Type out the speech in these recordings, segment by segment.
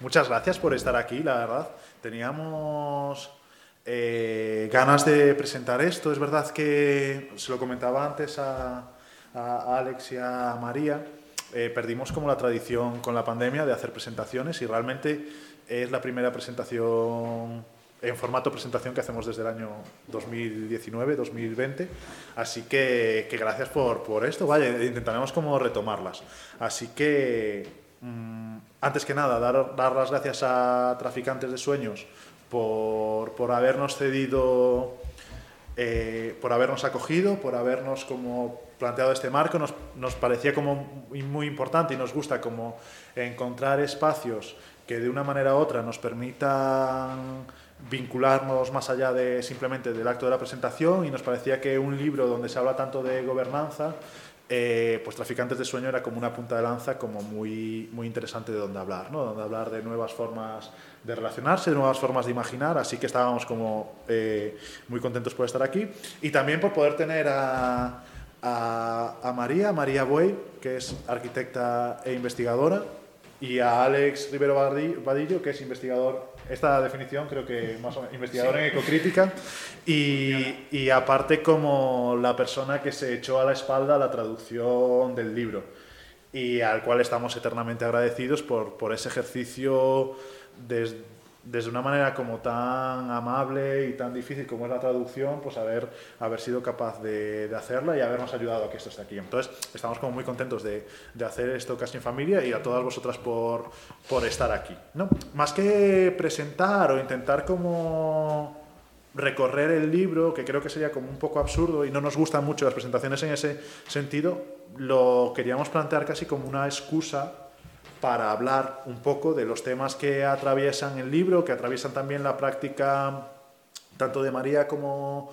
Muchas gracias por estar aquí, la verdad. Teníamos eh, ganas de presentar esto. Es verdad que se lo comentaba antes a, Alex y a María. Eh, perdimos como la tradición con la pandemia de hacer presentaciones y realmente es la primera presentación en formato presentación que hacemos desde el año 2019-2020. Así que, gracias por, por, esto. Vaya, intentaremos como retomarlas. Así que, mm, antes que nada, dar, dar, las gracias a Traficantes de Sueños por, por habernos cedido, eh, por habernos acogido, por habernos como planteado este marco. Nos, nos parecía como muy, muy importante y nos gusta como encontrar espacios que de una manera u otra nos permitan vincularnos más allá de simplemente del acto de la presentación y nos parecía que un libro donde se habla tanto de gobernanza, eh, pues Traficantes de Sueño era como una punta de lanza como muy, muy interesante de donde hablar, ¿no? donde hablar de nuevas formas de relacionarse, de nuevas formas de imaginar, así que estábamos como eh, muy contentos por estar aquí y también por poder tener a, a, a María, María Buey, que es arquitecta e investigadora, y a Alex Rivero Vadillo, que es investigador esta definición creo que más o menos, investigador en ecocrítica y, y, aparte como la persona que se echó a la espalda la traducción del libro y al cual estamos eternamente agradecidos por, por ese ejercicio desde desde una manera como tan amable y tan difícil como es la traducción, pues haber, haber sido capaz de, de hacerla y habernos ayudado a que esto esté aquí. Entonces, estamos como muy contentos de, de hacer esto casi en familia y a todas vosotras por, por estar aquí. ¿no? Más que presentar o intentar como recorrer el libro, que creo que sería como un poco absurdo y no nos gustan mucho las presentaciones en ese sentido, lo queríamos plantear casi como una excusa para hablar un poco de los temas que atraviesan el libro, que atraviesan también la práctica tanto de María como,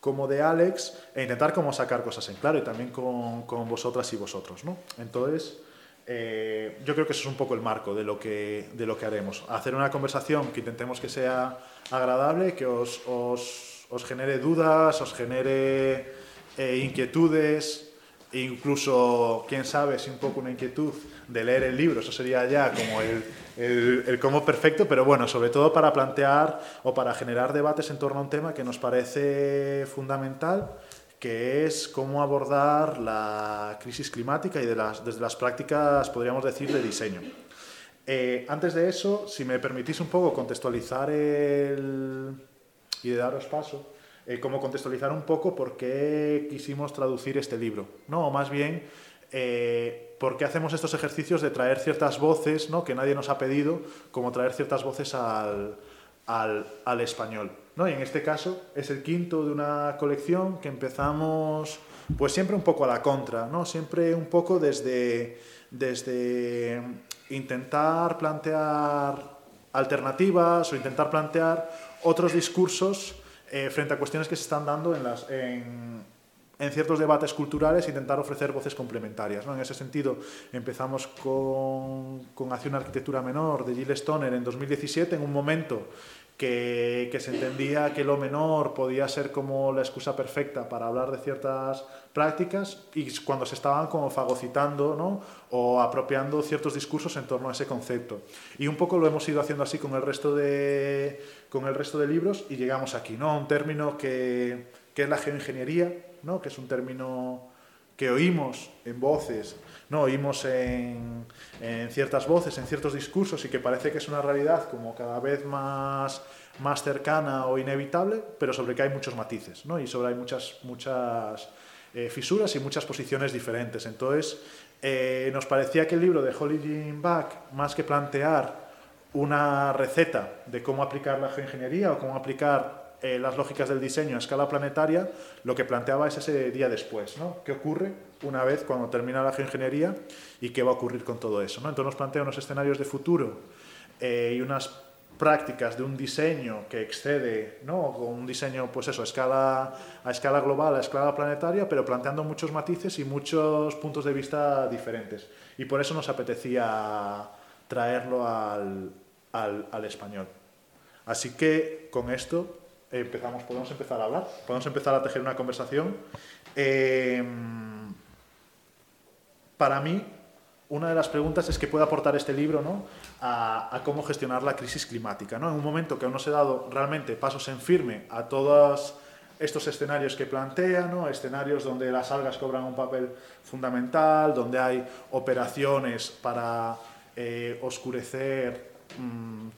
como de Alex, e intentar como sacar cosas en claro y también con, con vosotras y vosotros. ¿no? Entonces, eh, yo creo que eso es un poco el marco de lo, que, de lo que haremos. Hacer una conversación que intentemos que sea agradable, que os, os, os genere dudas, os genere eh, inquietudes, e incluso, quién sabe, si un poco una inquietud de leer el libro, eso sería ya como el, el, cómo perfecto, pero bueno, sobre todo para plantear o para generar debates en torno a un tema que nos parece fundamental, que es cómo abordar la crisis climática y de las, desde las prácticas, podríamos decir, de diseño. Eh, antes de eso, si me permitís un poco contextualizar el, y de daros paso, eh, como contextualizar un poco por qué quisimos traducir este libro, ¿no? O más bien, eh, por qué hacemos estos ejercicios de traer ciertas voces, ¿no? Que nadie nos ha pedido, como traer ciertas voces al, al, al español, ¿no? Y en este caso es el quinto de una colección que empezamos, pues siempre un poco a la contra, ¿no? Siempre un poco desde, desde intentar plantear alternativas o intentar plantear otros discursos eh, frente a cuestiones que se están dando en, las, en, en ciertos debates culturales, intentar ofrecer voces complementarias. ¿no? En ese sentido, empezamos con, con Hacia una arquitectura menor de Gilles Stoner en 2017, en un momento que, que, se entendía que lo menor podía ser como la excusa perfecta para hablar de ciertas prácticas y cuando se estaban como fagocitando ¿no? o apropiando ciertos discursos en torno a ese concepto. Y un poco lo hemos ido haciendo así con el resto de, con el resto de libros y llegamos aquí, ¿no? un término que, que es la geoingeniería, ¿no? que es un término que oímos en voces, no oímos en, ciertas voces, en ciertos discursos y que parece que es una realidad como cada vez más, más cercana o inevitable, pero sobre que hay muchos matices ¿no? y sobre hay muchas, muchas eh, fisuras y muchas posiciones diferentes. Entonces, eh, nos parecía que el libro de Holly Jean Bach, más que plantear una receta de cómo aplicar la geoingeniería o cómo aplicar eh, las lógicas del diseño a escala planetaria, lo que planteaba es ese día después, ¿no? ¿Qué ocurre una vez cuando termina la geoingeniería y qué va a ocurrir con todo eso? ¿no? Entonces nos plantea unos escenarios de futuro eh, y unas prácticas de un diseño que excede, ¿no? Un diseño, pues eso, a escala, a escala global, a escala planetaria, pero planteando muchos matices y muchos puntos de vista diferentes. Y por eso nos apetecía traerlo al, al español. Así que con esto empezamos, podemos empezar a hablar, podemos empezar a tejer una conversación. Eh, para mí, una de las preguntas es qué puede aportar este libro ¿no? a, cómo gestionar la crisis climática. ¿no? En un momento que aún no se ha dado realmente pasos en firme a todos estos escenarios que plantea, ¿no? escenarios donde las algas cobran un papel fundamental, donde hay operaciones para eh, oscurecer mm,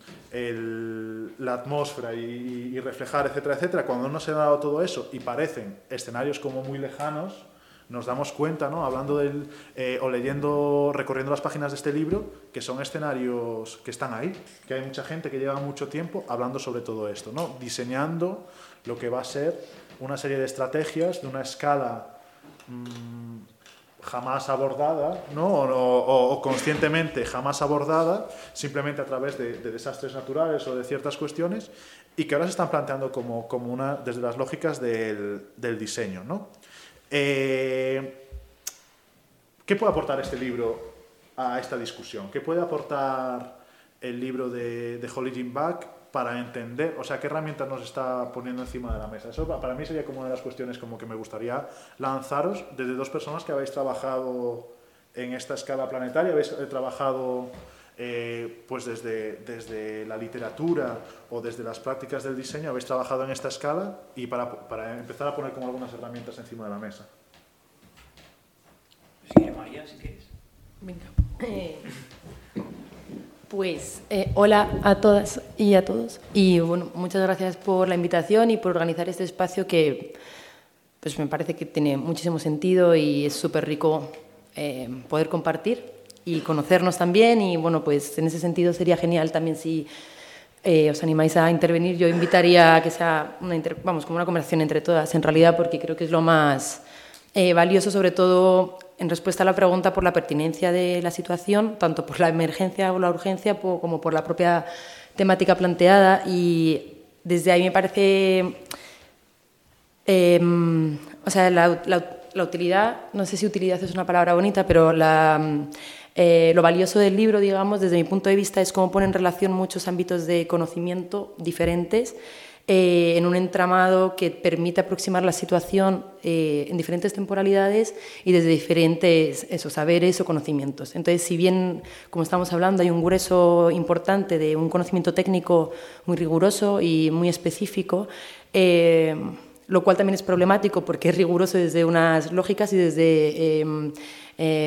la atmósfera y, y, reflejar, etcétera, etcétera. Cuando no se ha dado todo eso y parecen escenarios como muy lejanos, nos damos cuenta, ¿no? hablando del, eh, o leyendo, recorriendo las páginas de este libro, que son escenarios que están ahí, que hay mucha gente que lleva mucho tiempo hablando sobre todo esto, ¿no? diseñando lo que va a ser una serie de estrategias de una escala mmm, jamás abordada, ¿no? O, conscientemente jamás abordada, simplemente a través de, desastres naturales o de ciertas cuestiones, y que ahora se están planteando como, como una, desde las lógicas del, del diseño. ¿no? Eh, ¿Qué puede aportar este libro a esta discusión? ¿Qué puede aportar el libro de, de Holly Jim Back para entender, o sea, qué herramientas nos está poniendo encima de la mesa? Eso para mí sería como una de las cuestiones como que me gustaría lanzaros desde dos personas que habéis trabajado en esta escala planetaria, habéis eh, trabajado eh, pues desde, desde la literatura o desde las prácticas del diseño habéis trabajado en esta escala y para, para empezar a poner como algunas herramientas encima de la mesa. Sí, María, si quieres. Venga. Eh, pues eh, hola a todas y a todos. Y bueno, muchas gracias por la invitación y por organizar este espacio que pues me parece que tiene muchísimo sentido y es súper rico poder compartir y conocernos también. Y bueno, pues en ese sentido sería genial también si eh, os animáis a intervenir. Yo invitaría a que sea una, vamos, como una conversación entre todas, en realidad, porque creo que es lo más eh, valioso, sobre todo en respuesta a la pregunta por la pertinencia de la situación, tanto por la emergencia o la urgencia como por la propia temática planteada. Y desde ahí me parece. Em, o sea, la, utilidad, no sé si utilidad es una palabra bonita, pero eh, lo valioso del libro, digamos, desde mi punto de vista, es cómo pone en relación muchos ámbitos de conocimiento diferentes eh, en un entramado que permite aproximar la situación eh, en diferentes temporalidades y desde diferentes esos saberes o conocimientos. Entonces, si bien, como estamos hablando, hay un grueso importante de un conocimiento técnico muy riguroso y muy específico, lo cual también es problemático porque es riguroso desde unas lógicas y desde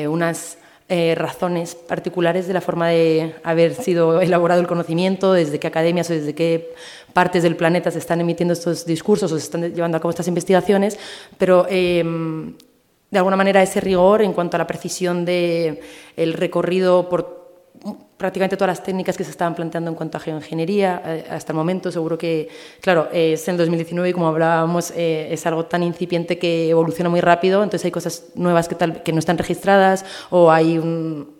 unas eh, razones particulares de la forma de haber sido elaborado el conocimiento, desde qué academias o desde qué partes del planeta se están emitiendo estos discursos o se están llevando a cabo estas investigaciones, pero em, de alguna manera ese rigor en cuanto a la precisión del el recorrido por prácticamente todas las técnicas que se estaban planteando en cuanto a geoingeniería eh, hasta el momento. Seguro que, claro, es en 2019 y como hablábamos, eh, es algo tan incipiente que evoluciona muy rápido, entonces hay cosas nuevas que, tal, que no están registradas o hay un,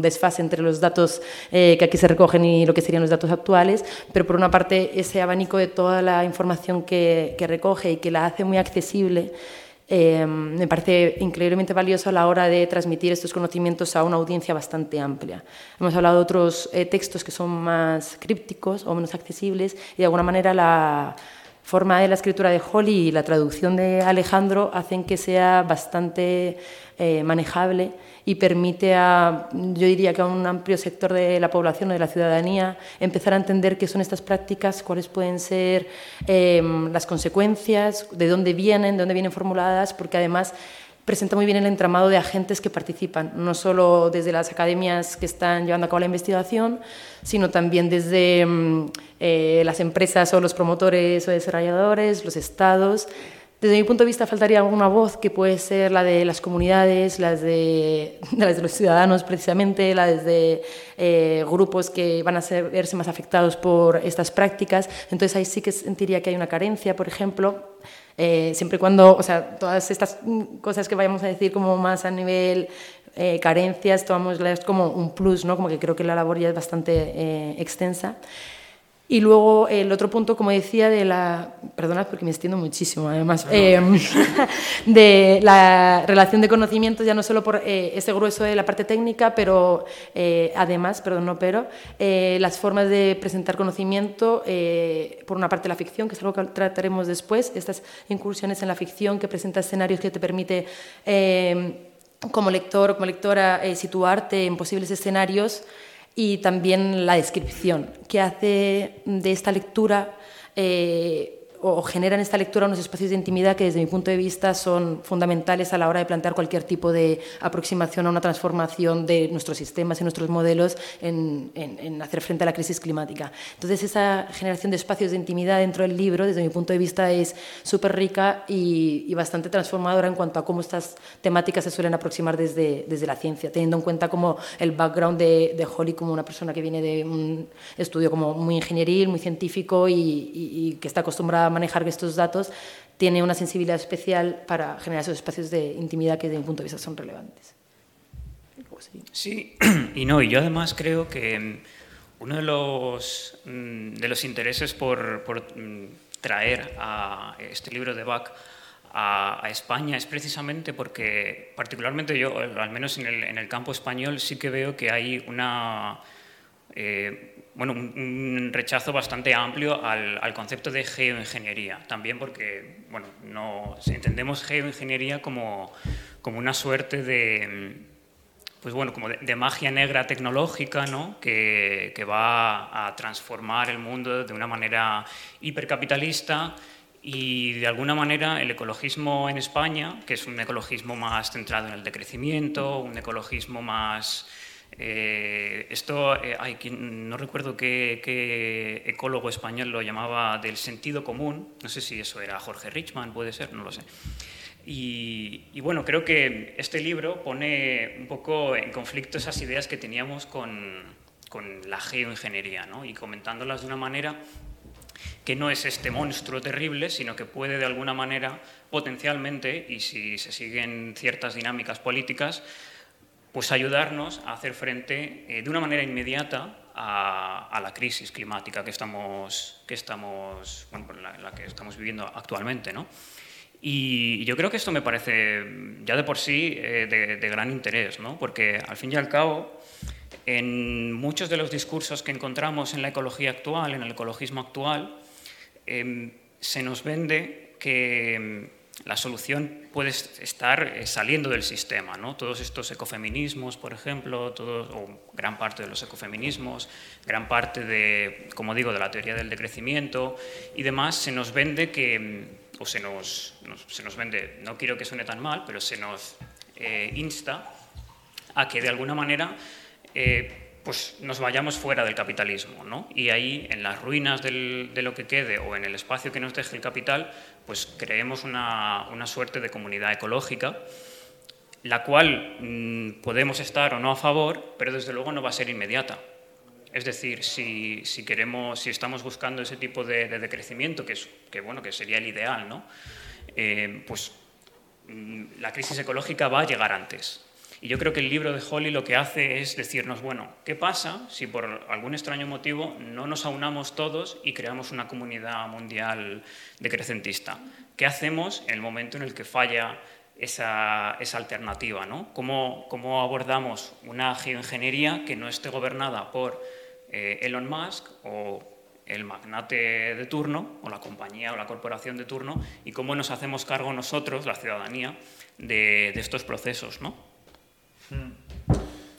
desfase entre los datos eh, que aquí se recogen y lo que serían los datos actuales, pero por una parte ese abanico de toda la información que, que recoge y que la hace muy accesible eh, me parece increíblemente valioso a la hora de transmitir estos conocimientos a una audiencia bastante amplia. Hemos hablado de otros eh, textos que son más crípticos o menos accesibles y de alguna manera la forma de la escritura de Holly y la traducción de Alejandro hacen que sea bastante eh, manejable y permite a, yo diría que a un amplio sector de la población o de la ciudadanía empezar a entender qué son estas prácticas, cuáles pueden ser em, las consecuencias, de dónde vienen, de dónde vienen formuladas, porque además presenta muy bien el entramado de agentes que participan, no solo desde las academias que están llevando a cabo la investigación, sino también desde em, eh, las empresas o los promotores o desarrolladores, los estados. Desde mi punto de vista faltaría alguna voz que puede ser la de las comunidades, las de, las de los ciudadanos precisamente, la de eh, grupos que van a ser, verse más afectados por estas prácticas. Entonces ahí sí que sentiría que hay una carencia, por ejemplo, eh, siempre y cuando, o sea, todas estas cosas que vayamos a decir como más a nivel eh, carencias, tomámoslas como un plus, ¿no? como que creo que la labor ya es bastante extensa. Y luego el otro punto, como decía, de la. Perdonad porque me extiendo muchísimo, además. Em, de la relación de conocimientos, ya no solo por eh, ese grueso de la parte técnica, pero eh, además, perdón, no pero, eh, las formas de presentar conocimiento, por una parte la ficción, que es algo que trataremos después, estas incursiones en la ficción que presenta escenarios que te permite como lector o como lectora eh, situarte en posibles escenarios y también la descripción, que hace de esta lectura eh, o generan esta lectura unos espacios de intimidad que desde mi punto de vista son fundamentales a la hora de plantear cualquier tipo de aproximación a una transformación de nuestros sistemas y nuestros modelos en, hacer frente a la crisis climática. Entonces esa generación de espacios de intimidad dentro del libro desde mi punto de vista es súper rica y, bastante transformadora en cuanto a cómo estas temáticas se suelen aproximar desde, desde la ciencia, teniendo en cuenta como el background de, de Holly como una persona que viene de un estudio como muy ingenieril, muy científico y, y que está acostumbrada manejar estos datos, tiene una sensibilidad especial para generar esos espacios de intimidad que desde mi punto de vista son relevantes. Sí, y no, y yo además creo que mm, uno de los, mm, de los intereses por, por mm, traer a este libro de Bach a, España es precisamente porque, particularmente yo, al menos en el, en el campo español, sí que veo que hay una... Eh, bueno, un, rechazo bastante amplio al, concepto de geoingeniería, también porque bueno, no, entendemos geoingeniería como, como una suerte de, pues bueno, como de, magia negra tecnológica ¿no? que, que, va a transformar el mundo de una manera hipercapitalista y de alguna manera el ecologismo en España, que es un ecologismo más centrado en el decrecimiento, un ecologismo más eh, esto, eh, no recuerdo qué, ecólogo español lo llamaba del sentido común, no sé si eso era Jorge Richman, puede ser, no lo sé. Y, bueno, creo que este libro pone un poco en conflicto esas ideas que teníamos con, con la geoingeniería, ¿no? y comentándolas de una manera que no es este monstruo terrible, sino que puede de alguna manera potencialmente, y si se siguen ciertas dinámicas políticas, pues ayudarnos a hacer frente eh, de una manera inmediata a, la crisis climática que estamos, que estamos, bueno, la, que estamos viviendo actualmente. ¿no? Y yo creo que esto me parece ya de por sí eh, de, gran interés, ¿no? porque al fin y al cabo, en muchos de los discursos que encontramos en la ecología actual, en el ecologismo actual, em, se nos vende que la solución puede estar eh, saliendo del sistema. ¿no? Todos estos ecofeminismos, por ejemplo, o gran parte de los ecofeminismos, gran parte de, como digo, de la teoría del decrecimiento y demás, se nos vende que, mm, o se nos, se nos vende, no quiero que suene tan mal, pero se nos eh, insta a que de alguna manera eh, pues nos vayamos fuera del capitalismo. ¿no? Y ahí, en las ruinas de lo que quede o en el espacio que nos deje el capital, pues creemos una, suerte de comunidad ecológica, la cual mm, podemos estar o no a favor, pero desde luego no va a ser inmediata. Es decir, si, queremos, si estamos buscando ese tipo de, decrecimiento, que, es, que, bueno, que sería el ideal, ¿no? Eh, pues mm, la crisis ecológica va a llegar antes. Y yo creo que el libro de Holly lo que hace es decirnos, bueno, ¿qué pasa si por algún extraño motivo no nos aunamos todos y creamos una comunidad mundial decrecentista? ¿Qué hacemos en el momento en el que falla esa, alternativa? ¿no? ¿Cómo, ¿Cómo, abordamos una geoingeniería que no esté gobernada por eh, Elon Musk o el magnate de turno, o la compañía o la corporación de turno, y cómo nos hacemos cargo nosotros, la ciudadanía, de, de estos procesos? ¿no? Mm.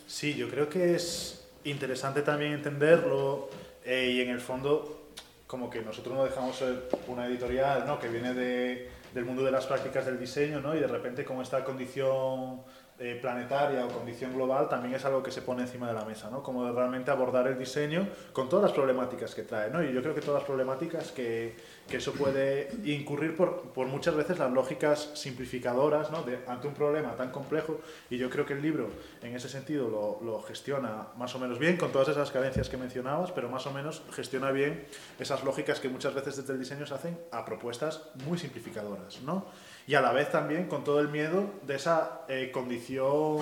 Sí, yo creo que es interesante también entenderlo eh, y en el fondo como que nosotros no dejamos ser una editorial ¿no? que viene de, del mundo de las prácticas del diseño ¿no? y de repente con esta condición eh, planetaria o condición global también es algo que se pone encima de la mesa, ¿no? Como realmente abordar el diseño con todas las problemáticas que trae, ¿no? Y yo creo que todas las problemáticas que, que eso puede incurrir por, por, muchas veces las lógicas simplificadoras, ¿no? Ante un problema tan complejo y yo creo que el libro en ese sentido lo, lo, gestiona más o menos bien con todas esas carencias que mencionabas, pero más o menos gestiona bien esas lógicas que muchas veces desde el diseño se hacen a propuestas muy simplificadoras, ¿no? Y a la vez también con todo el miedo de esa eh, condición,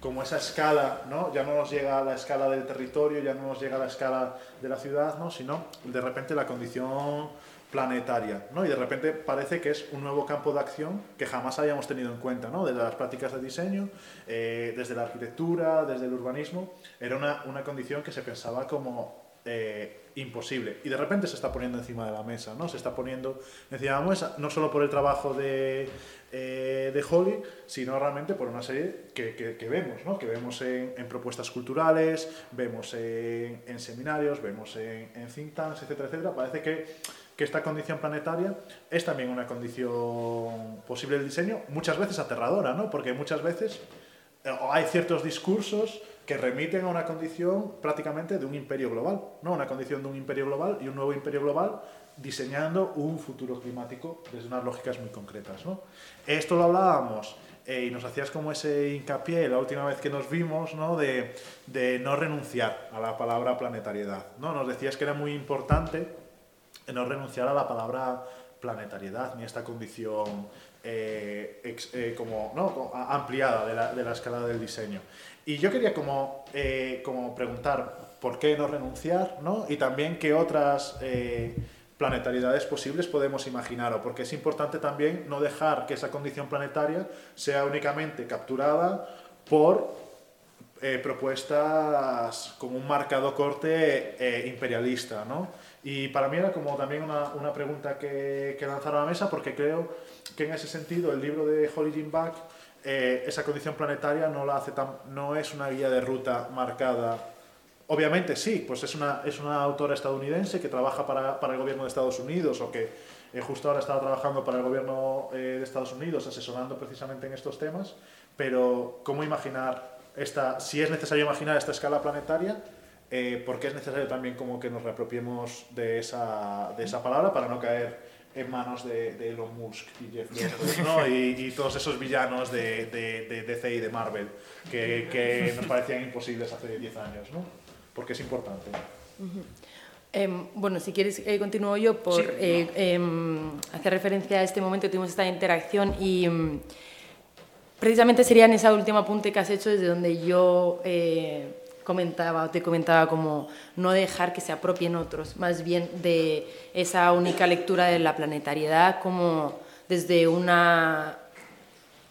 como esa escala, ¿no? Ya no nos llega a la escala del territorio, ya no nos llega a la escala de la ciudad, ¿no? Sino de repente la condición planetaria, ¿no? Y de repente parece que es un nuevo campo de acción que jamás habíamos tenido en cuenta, ¿no? Desde las prácticas de diseño, eh, desde la arquitectura, desde el urbanismo, era una, una condición que se pensaba como eh, imposible. Y de repente se está poniendo encima de la mesa, ¿no? Se está poniendo encima de la mesa, no solo por el trabajo de, eh, de Holly, sino realmente por una serie que, que, vemos, ¿no? Que vemos en, propuestas culturales, vemos en, en seminarios, vemos en, en, think tanks, etcétera, etcétera. Parece que, que esta condición planetaria es también una condición posible del diseño, muchas veces aterradora, ¿no? Porque muchas veces eh, hay ciertos discursos que remiten a una condición prácticamente de un imperio global, ¿no? Una condición de un imperio global y un nuevo imperio global diseñando un futuro climático desde unas lógicas muy concretas, ¿no? Esto lo hablábamos eh, y nos hacías como ese hincapié la última vez que nos vimos, ¿no? De, de, no renunciar a la palabra planetariedad, ¿no? Nos decías que era muy importante no renunciar a la palabra planetariedad ni a esta condición eh, eh, como, ¿no? ampliada de la, de la escala del diseño. Y yo quería como, eh, como preguntar por qué no renunciar, ¿no? Y también qué otras eh, planetariedades posibles podemos imaginar, o porque es importante también no dejar que esa condición planetaria sea únicamente capturada por eh, propuestas con un marcado corte eh, imperialista, ¿no? Y para mí era como también una, una pregunta que, que lanzar a la mesa, porque creo que en ese sentido el libro de Holly Jim Back eh, esa condición planetaria no, la hace tan, no es una guía de ruta marcada. Obviamente sí, pues es una, es una autora estadounidense que trabaja para, para el gobierno de Estados Unidos o que eh, justo ahora está trabajando para el gobierno eh, de Estados Unidos, asesorando precisamente en estos temas, pero ¿cómo imaginar esta, si es necesario imaginar esta escala planetaria, porque es necesario también como que nos reapropiemos de esa, de esa palabra para no caer en manos de, de Elon Musk y Jeff Bezos, ¿no? y, y, todos esos villanos de, de, de, DC y de Marvel que, que nos parecían imposibles hace 10 años, ¿no? Porque es importante. Uh -huh. eh, bueno, si quieres, eh, continúo yo por sí, eh, eh, hacer referencia a este momento que tuvimos esta interacción y um, precisamente sería en esa última apunte que has hecho desde donde yo eh, comentaba o te comentaba como no dejar que se apropien otros, más bien de esa única lectura de la planetariedad como desde una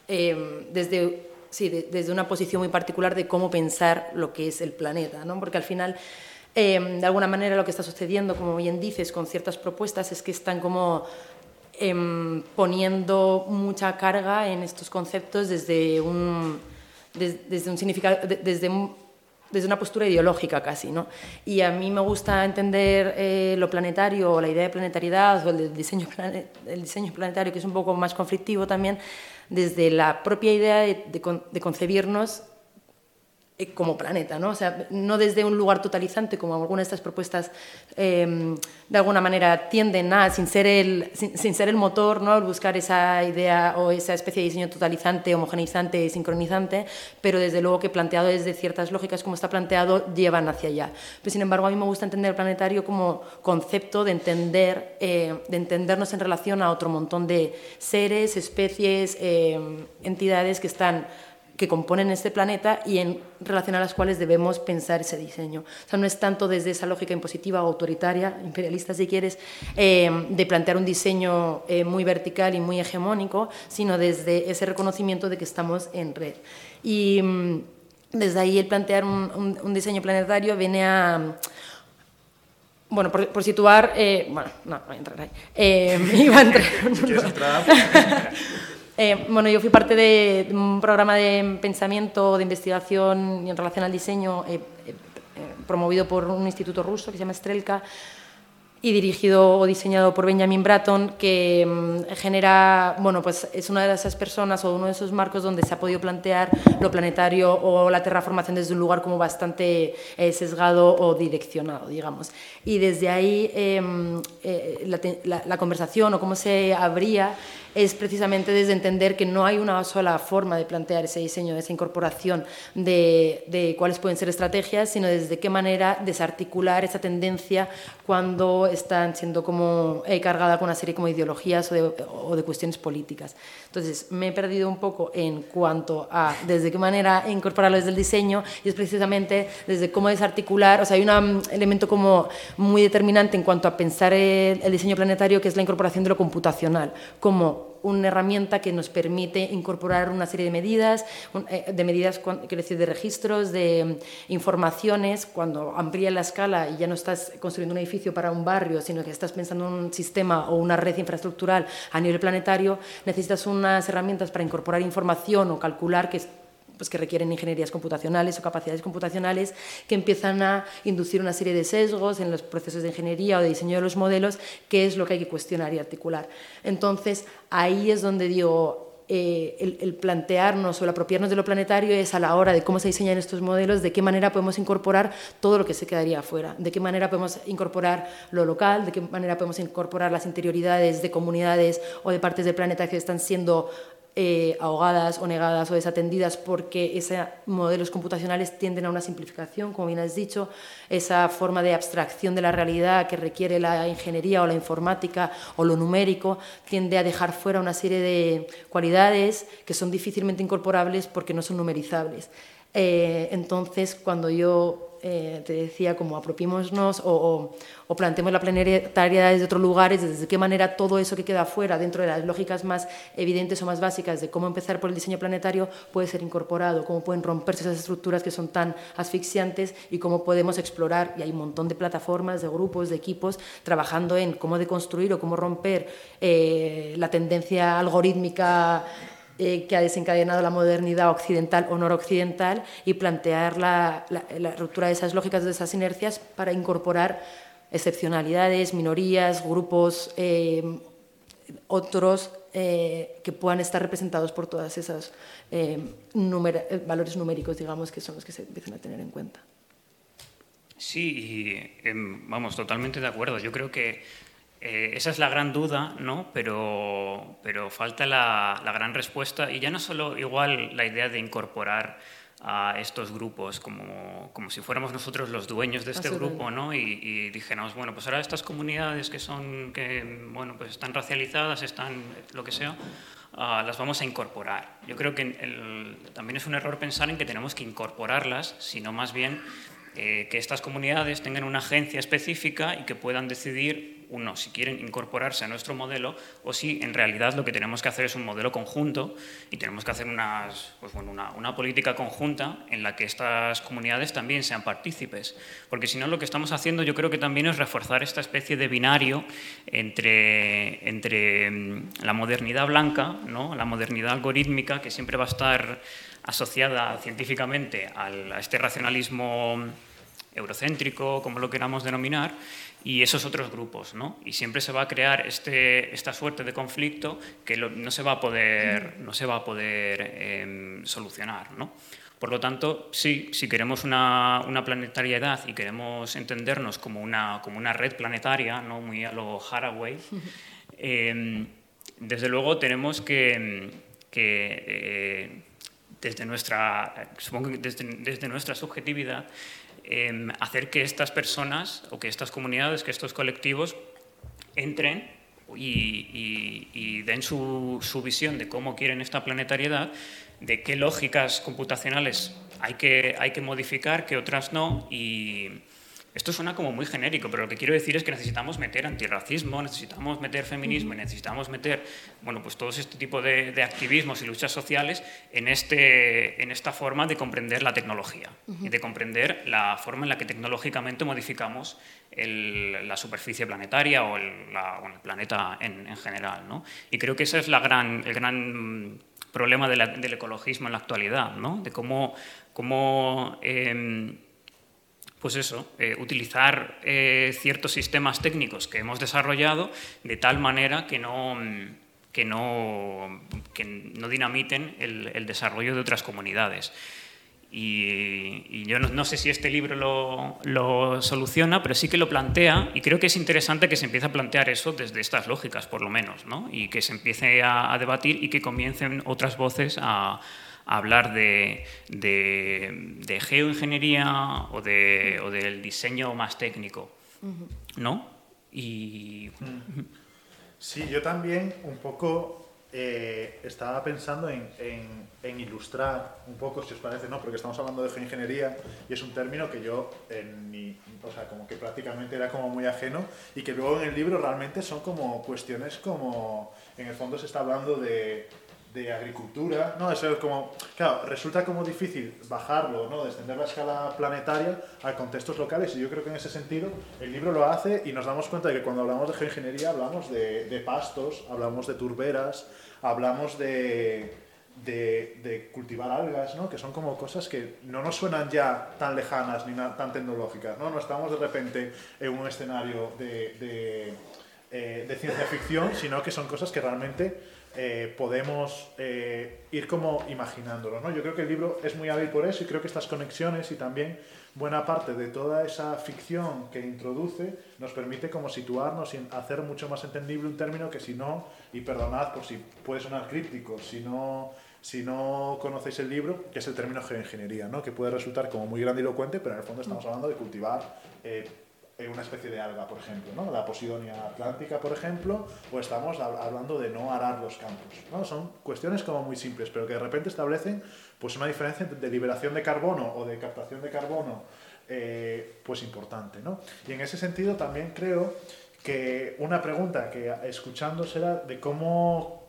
eh, desde sí, de, desde una posición muy particular de cómo pensar lo que es el planeta, ¿no? Porque al final eh, de alguna manera lo que está sucediendo, como bien dices, con ciertas propuestas es que están como eh, poniendo mucha carga en estos conceptos desde un desde, desde un significado desde un desde una postura ideológica casi. ¿no? Y a mí me gusta entender eh, lo planetario, o la idea de planetariedad, o el diseño, planetario, que es un poco más conflictivo también, desde la propia idea de, de, de concebirnos eh, como planeta, ¿no? O sea, no desde un lugar totalizante, como algunas de estas propuestas eh, de alguna manera tienden a, sin ser, el, sin, sin, ser el motor, ¿no? buscar esa idea o esa especie de diseño totalizante, homogeneizante, sincronizante, pero desde luego que planteado desde ciertas lógicas como está planteado, llevan hacia allá. Pero sin embargo, a mí me gusta entender el planetario como concepto de, entender, eh, de entendernos en relación a otro montón de seres, especies, eh, entidades que están que componen este planeta y en relación a las cuales debemos pensar ese diseño. O sea, no es tanto desde esa lógica impositiva o autoritaria, imperialista si quieres, eh, de plantear un diseño eh, muy vertical y muy hegemónico, sino desde ese reconocimiento de que estamos en red. Y mm, desde ahí el plantear un, un, un diseño planetario viene a bueno, por, por situar, eh, bueno, no, no voy a entrar ahí. Eh, iba a entrar. Eh, bueno, yo fui parte de un programa de pensamiento, de investigación en relación al diseño eh, eh, promovido por un instituto ruso que se llama Strelka y dirigido o diseñado por Benjamin Bratton, que mmm, genera, bueno, pues es una de esas personas o uno de esos marcos donde se ha podido plantear lo planetario o la terraformación desde un lugar como bastante eh, sesgado o direccionado, digamos. Y desde ahí eh, eh, la, la, la conversación o cómo se abría es precisamente desde entender que no hay una sola forma de plantear ese diseño, esa incorporación de, cuáles pueden ser estrategias, sino desde qué manera desarticular esa tendencia cuando están siendo como eh, cargada con una serie como ideologías o de, o de cuestiones políticas. Entonces, me he perdido un poco en cuanto a desde qué manera incorporarlo desde el diseño y es precisamente desde cómo desarticular, o sea, hay un um, elemento como muy determinante en cuanto a pensar el, el diseño planetario que es la incorporación de lo computacional, como una herramienta que nos permite incorporar una serie de medidas, eh, de medidas, decir, de registros, de mm, informaciones, cuando amplía la escala y ya no estás construyendo un edificio para un barrio, sino que estás pensando en un sistema o una red infraestructural a nivel planetario, necesitas unas herramientas para incorporar información o calcular que pues que requieren ingenierías computacionales o capacidades computacionales que empiezan a inducir una serie de sesgos en los procesos de ingeniería o de diseño de los modelos, que es lo que hay que cuestionar y articular. Entonces, ahí es donde digo, eh, el, plantearnos o el apropiarnos de lo planetario es a la hora de cómo se diseñan estos modelos, de qué manera podemos incorporar todo lo que se quedaría afuera, de qué manera podemos incorporar lo local, de qué manera podemos incorporar las interioridades de comunidades o de partes del planeta que están siendo eh, ahogadas o negadas o desatendidas porque esos modelos computacionales tienden a una simplificación, como bien has dicho, esa forma de abstracción de la realidad que requiere la ingeniería o la informática o lo numérico tiende a dejar fuera una serie de cualidades que son difícilmente incorporables porque no son numerizables. Eh, entonces, cuando yo eh, te decía, como apropiémonos o, o, planteemos la planetaria desde otros lugares, desde qué manera todo eso que queda afuera, dentro de las lógicas más evidentes o más básicas de cómo empezar por el diseño planetario, puede ser incorporado, cómo pueden romperse esas estructuras que son tan asfixiantes y cómo podemos explorar, y hay un montón de plataformas, de grupos, de equipos, trabajando en cómo deconstruir o cómo romper eh, la tendencia algorítmica eh, que ha desencadenado la modernidad occidental o noroccidental y plantear la, ruptura de esas lógicas, de esas inercias, para incorporar excepcionalidades, minorías, grupos, eh, otros eh, que puedan estar representados por todos esos valores numéricos, digamos, que son los que se empiezan a tener en cuenta. Sí, em, vamos, totalmente de acuerdo. Yo creo que eh, esa es la gran duda, ¿no? pero, pero falta la, gran respuesta y ya no solo igual la idea de incorporar a estos grupos como, como si fuéramos nosotros los dueños de este grupo ¿no? y, y, dijéramos, bueno, pues ahora estas comunidades que, son, que bueno, pues están racializadas, están lo que sea, ah, las vamos a incorporar. Yo creo que también es un error pensar en que tenemos que incorporarlas, sino más bien eh, que estas comunidades tengan una agencia específica y que puedan decidir uno, si quieren incorporarse a nuestro modelo o si en realidad lo que tenemos que hacer es un modelo conjunto y tenemos que hacer pues una, una, política conjunta en la que estas comunidades también sean partícipes. Porque si no, lo que estamos haciendo yo creo que también es reforzar esta especie de binario entre, entre mm, la modernidad blanca, ¿no? la modernidad algorítmica, que siempre va a estar asociada científicamente a este racionalismo eurocéntrico, como lo queramos denominar, y esos otros grupos. ¿no? Y siempre se va a crear este, esta suerte de conflicto que no se va a poder, no se va a poder em, solucionar. ¿no? Por lo tanto, sí, si queremos una, una, planetariedad y queremos entendernos como una, como una red planetaria, ¿no? muy a lo Haraway, em, desde luego tenemos que, que eh, desde, nuestra, supongo que desde, desde nuestra subjetividad, Em, hacer que estas personas o que estas comunidades, que estos colectivos entren y, den su, su, visión de cómo quieren esta planetariedad, de qué lógicas computacionales hay que, hay que modificar, qué otras no, y, esto suena como muy genérico, pero lo que quiero decir es que necesitamos meter antirracismo, necesitamos meter feminismo y necesitamos meter bueno, pues todo este tipo de, activismos y luchas sociales en, este, en esta forma de comprender la tecnología y de comprender la forma en la que tecnológicamente modificamos la superficie planetaria o el, planeta en, general. ¿no? Y creo que ese es la gran, el gran problema del ecologismo en la actualidad, ¿no? de cómo, cómo em, pues eso, eh, utilizar eh, ciertos sistemas técnicos que hemos desarrollado de tal manera que no, que no, no dinamiten el, desarrollo de otras comunidades. Y, yo no, sé si este libro lo, lo, soluciona, pero sí que lo plantea y creo que es interesante que se empiece a plantear eso desde estas lógicas, por lo menos, ¿no? y que se empiece a debatir y que comiencen otras voces a, hablar de, de, geoingeniería o, de, o, del diseño más técnico, ¿no? Y... Sí, yo también un poco eh, estaba pensando en, en, ilustrar un poco, si os parece, ¿no? Porque estamos hablando de geoingeniería y es un término que yo, en mi, o sea, como que prácticamente era como muy ajeno y que luego en el libro realmente son como cuestiones como, en el fondo se está hablando de, de agricultura, ¿no? Eso es como, claro, resulta como difícil bajarlo, ¿no? Descender la escala planetaria a contextos locales y yo creo que en ese sentido el libro lo hace y nos damos cuenta de que cuando hablamos de geoingeniería hablamos de, de pastos, hablamos de turberas, hablamos de, de, cultivar algas, ¿no? que son como cosas que no nos suenan ya tan lejanas ni tan tecnológicas. ¿no? no estamos de repente en un escenario de, eh, de, ciencia ficción, sino que son cosas que realmente eh, podemos eh, ir como imaginándolo. ¿no? Yo creo que el libro es muy hábil por eso y creo que estas conexiones y también buena parte de toda esa ficción que introduce nos permite como situarnos y hacer mucho más entendible un término que si no, y perdonad por si puede sonar críptico, si no, si no conocéis el libro, que es el término geoingeniería, ¿no? que puede resultar como muy grandilocuente, pero en el fondo estamos hablando de cultivar eh, una especie de alga, por ejemplo, ¿no? la Posidonia atlántica, por ejemplo, o estamos hablando de no arar los campos. ¿no? Son cuestiones como muy simples, pero que de repente establecen pues, una diferencia de liberación de carbono o de captación de carbono eh, pues importante. ¿no? Y en ese sentido también creo que una pregunta que escuchando será de cómo,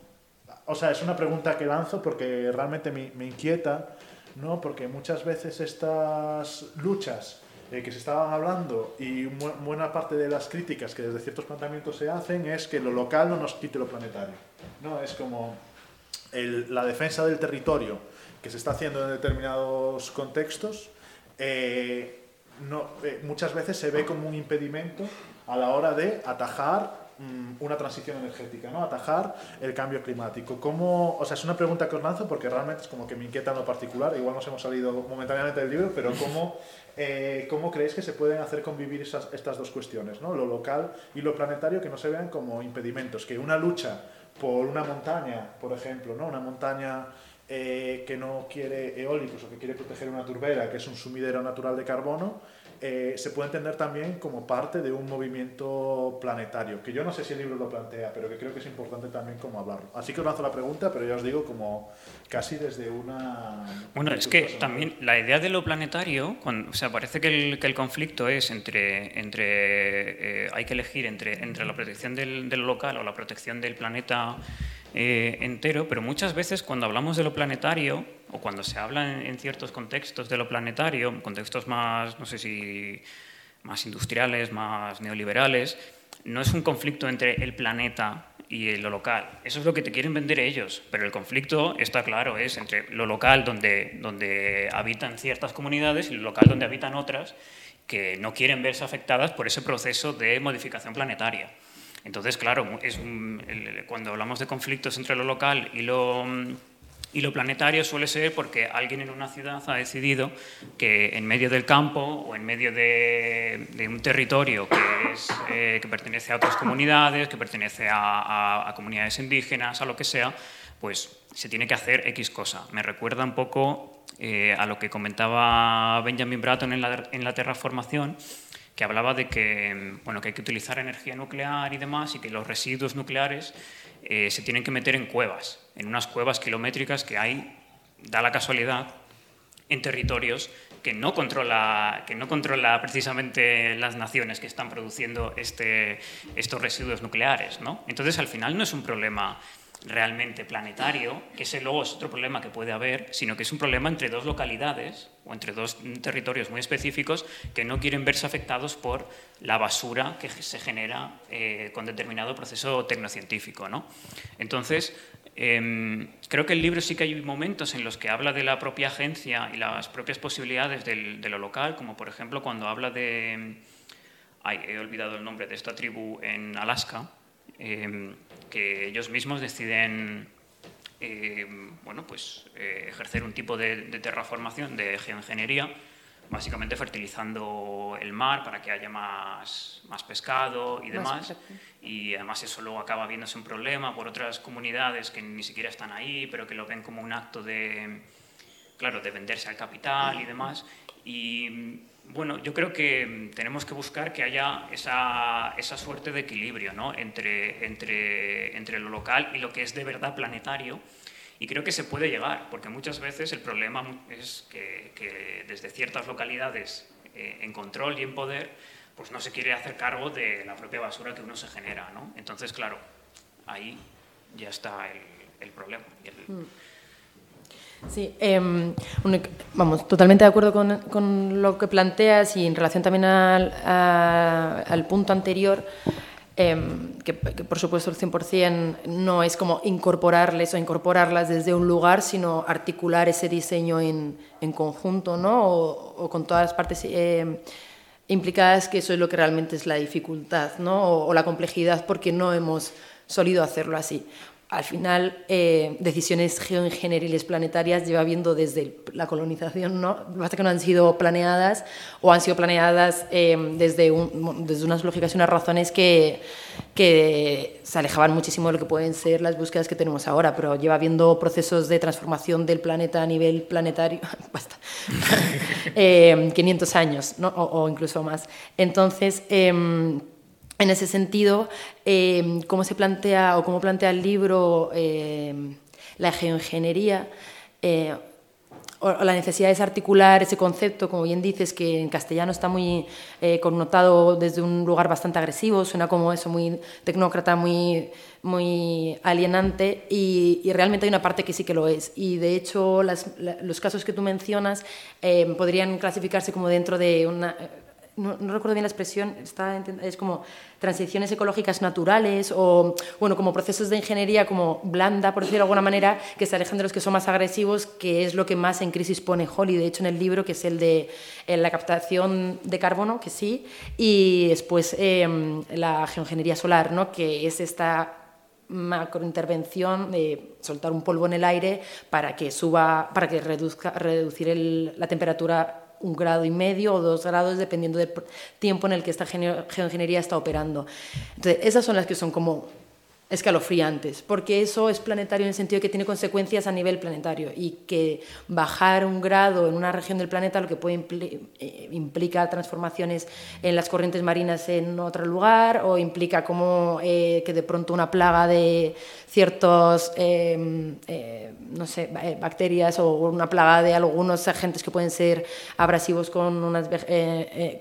o sea, es una pregunta que lanzo porque realmente me, me inquieta, ¿no? porque muchas veces estas luchas eh, que se estaban hablando y buena parte de las críticas que desde ciertos planteamientos se hacen es que lo local no nos quite lo planetario. ¿no? Es como la defensa del territorio que se está haciendo en determinados contextos, eh, eh, muchas veces se ve como un impedimento a la hora de atajar una transición energética, ¿no? Atajar el cambio climático. ¿Cómo, o sea, es una pregunta que os lanzo porque realmente es como que me inquieta en lo particular, igual nos hemos salido momentáneamente del libro, pero ¿cómo, eh, ¿cómo creéis que se pueden hacer convivir estas dos cuestiones, ¿no? Lo local y lo planetario, que no se vean como impedimentos, que una lucha por una montaña, por ejemplo, ¿no? Una montaña eh, que no quiere eólicos o que quiere proteger una turbera, que es un sumidero natural de carbono, eh, se puede entender también como parte de un movimiento planetario, que yo no sé si el libro lo plantea, pero que creo que es importante también como hablarlo. Así que os lanzo la pregunta, pero ya os digo como casi desde una... Bueno, es que también la idea de lo planetario, o sea, parece que el, conflicto es entre, entre eh, hay que elegir entre, entre la protección del local o la protección del planeta eh, entero, pero muchas veces cuando hablamos de lo planetario, o cuando se habla en, ciertos contextos de lo planetario, contextos más, no sé si, más industriales, más neoliberales, no es un conflicto entre el planeta y lo local. Eso es lo que te quieren vender ellos, pero el conflicto está claro, es entre lo local donde, donde habitan ciertas comunidades y lo local donde habitan otras que no quieren verse afectadas por ese proceso de modificación planetaria. Entonces, claro, cuando hablamos de conflictos entre lo local y lo, planetario suele ser porque alguien en una ciudad ha decidido que en medio del campo o en medio de, un territorio eh, que, pertenece a otras comunidades, que pertenece a, comunidades indígenas, a lo que sea, pues se tiene que hacer X cosa. Me recuerda un poco eh, a lo que comentaba Benjamin Bratton en la, en la terraformación, que hablaba de que, bueno, que hay que utilizar energía nuclear y demás y que los residuos nucleares eh, se tienen que meter en cuevas, en unas cuevas kilométricas que hay, da la casualidad, en territorios que no controla, que no controla precisamente las naciones que están produciendo este, estos residuos nucleares. ¿no? Entonces, al final no es un problema realmente planetario, que ese luego es otro problema que puede haber, sino que es un problema entre dos localidades o entre dos territorios muy específicos que no quieren verse afectados por la basura que se genera eh, con determinado proceso tecnocientífico. ¿no? Entonces, em, creo que el libro sí que hay momentos en los que habla de la propia agencia y las propias posibilidades de lo local, como por ejemplo cuando habla de... Ay, he olvidado el nombre de esta tribu en Alaska, em, que ellos mismos deciden eh, bueno, pues, eh, ejercer un tipo de, terraformación, de geoingeniería, básicamente fertilizando el mar para que haya más, más pescado y demás. y además eso luego acaba viéndose un problema por otras comunidades que ni siquiera están ahí, pero que lo ven como un acto de, claro, de venderse al capital y demás. Y Bueno, yo creo que mm, tenemos que buscar que haya esa, esa suerte de equilibrio ¿no? entre, entre, entre lo local y lo que es de verdad planetario. Y creo que se puede llegar, porque muchas veces el problema es que, desde ciertas localidades eh, en control y en poder, pues no se quiere hacer cargo de la propia basura que uno se genera. ¿no? Entonces, claro, ahí ya está el, el problema. Mm. Sí, em, vamos, totalmente de acuerdo con, lo que planteas y en relación también al, punto anterior, em, que, por supuesto el 100% no es como incorporarles o incorporarlas desde un lugar, sino articular ese diseño en, en conjunto, ¿no? O, con todas las partes em, implicadas, que eso es lo que realmente es la dificultad, ¿no? O la complejidad, porque no hemos solido hacerlo así al final eh, decisiones geoingenieriles planetarias lleva viendo desde la colonización, ¿no? Basta que no han sido planeadas o han sido planeadas eh, desde, desde unas lógicas y unas razones que, que se alejaban muchísimo de lo que pueden ser las búsquedas que tenemos ahora, pero lleva habiendo procesos de transformación del planeta a nivel planetario, basta, 500 eh, años ¿no? o, incluso más. Entonces, em, en ese sentido, em, cómo se plantea o cómo plantea el libro em, la geoingeniería eh, o, la necesidad de articular ese concepto, como bien dices, que en castellano está muy eh, connotado desde un lugar bastante agresivo, suena como eso, muy tecnócrata, muy, muy alienante, y, realmente hay una parte que sí que lo es. Y de hecho, los casos que tú mencionas em, podrían clasificarse como dentro de una no, recuerdo bien la expresión, está, es como transiciones ecológicas naturales o bueno, como procesos de ingeniería como blanda, por decirlo de alguna manera, que se alejan de los que son más agresivos, que es lo que más en crisis pone Holly, de hecho en el libro, que es el de la captación de carbono, que sí, y después em, la geoingeniería solar, ¿no? que es esta macrointervención de soltar un polvo en el aire para que suba, para que reduzca, reducir la temperatura un grado y medio o dos grados, dependiendo del tiempo en el que esta geoingeniería está operando. Entonces, esas son las que son como escalofriantes, porque eso es planetario en el sentido de que tiene consecuencias a nivel planetario y que bajar un grado en una región del planeta lo que puede eh, implica transformaciones en las corrientes marinas en otro lugar o implica como eh, que de pronto una plaga de ciertos em, eh, no sé, bacterias o una plaga de algunos agentes que pueden ser abrasivos con unas,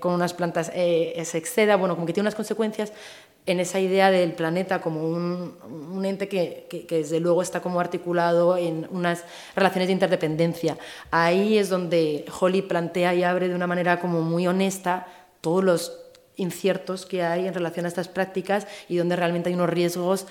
con unas plantas se exceda, bueno, como que tiene unas consecuencias en esa idea del planeta como un, ente que, desde luego está como articulado en unas relaciones de interdependencia. Ahí es donde Holly plantea y abre de una manera como muy honesta todos los inciertos que hay en relación a estas prácticas y donde realmente hay unos riesgos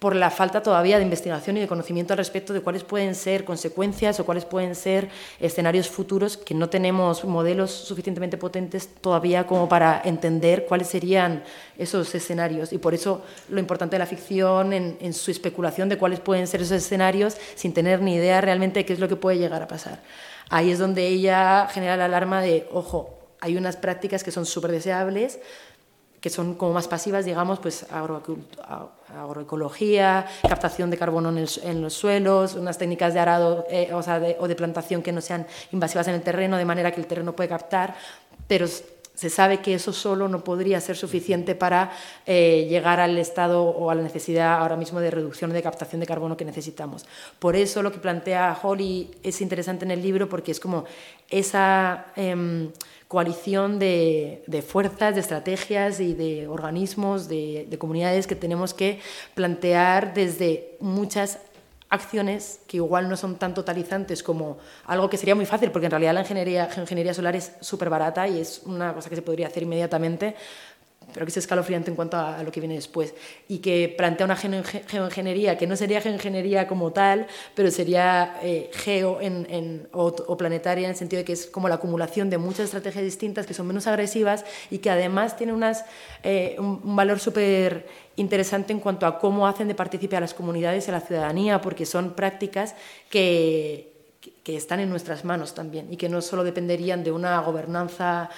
por la falta todavía de investigación y de conocimiento al respecto de cuáles pueden ser consecuencias o cuáles pueden ser escenarios futuros que no tenemos modelos suficientemente potentes todavía como para entender cuáles serían esos escenarios. Y por eso lo importante de la ficción en, su especulación de cuáles pueden ser esos escenarios sin tener ni idea realmente de qué es lo que puede llegar a pasar. Ahí es donde ella genera la alarma de, ojo, hay unas prácticas que son súper deseables, que son como más pasivas, digamos, pues agroecología, captación de carbono en, los suelos, unas técnicas de arado eh, o, sea, de, o de plantación que no sean invasivas en el terreno, de manera que el terreno puede captar, pero se sabe que eso solo no podría ser suficiente para eh, llegar al estado o a la necesidad ahora mismo de reducción de captación de carbono que necesitamos. Por eso lo que plantea Holly es interesante en el libro porque es como esa... Em, coalición de, fuerzas, de estrategias y de organismos, de, comunidades que tenemos que plantear desde muchas acciones que igual no son tan totalizantes como algo que sería muy fácil, porque en realidad la ingeniería, ingeniería solar es súper barata y es una cosa que se podría hacer inmediatamente, pero que es escalofriante en cuanto a, lo que viene después, y que plantea una geoingeniería que no sería geoingeniería como tal, pero sería eh, geo en, o, planetaria en el sentido de que es como la acumulación de muchas estrategias distintas que son menos agresivas y que además tienen unas, eh, un, valor súper interesante en cuanto a cómo hacen de partícipe a las comunidades y a la ciudadanía, porque son prácticas que, que están en nuestras manos también y que no solo dependerían de una gobernanza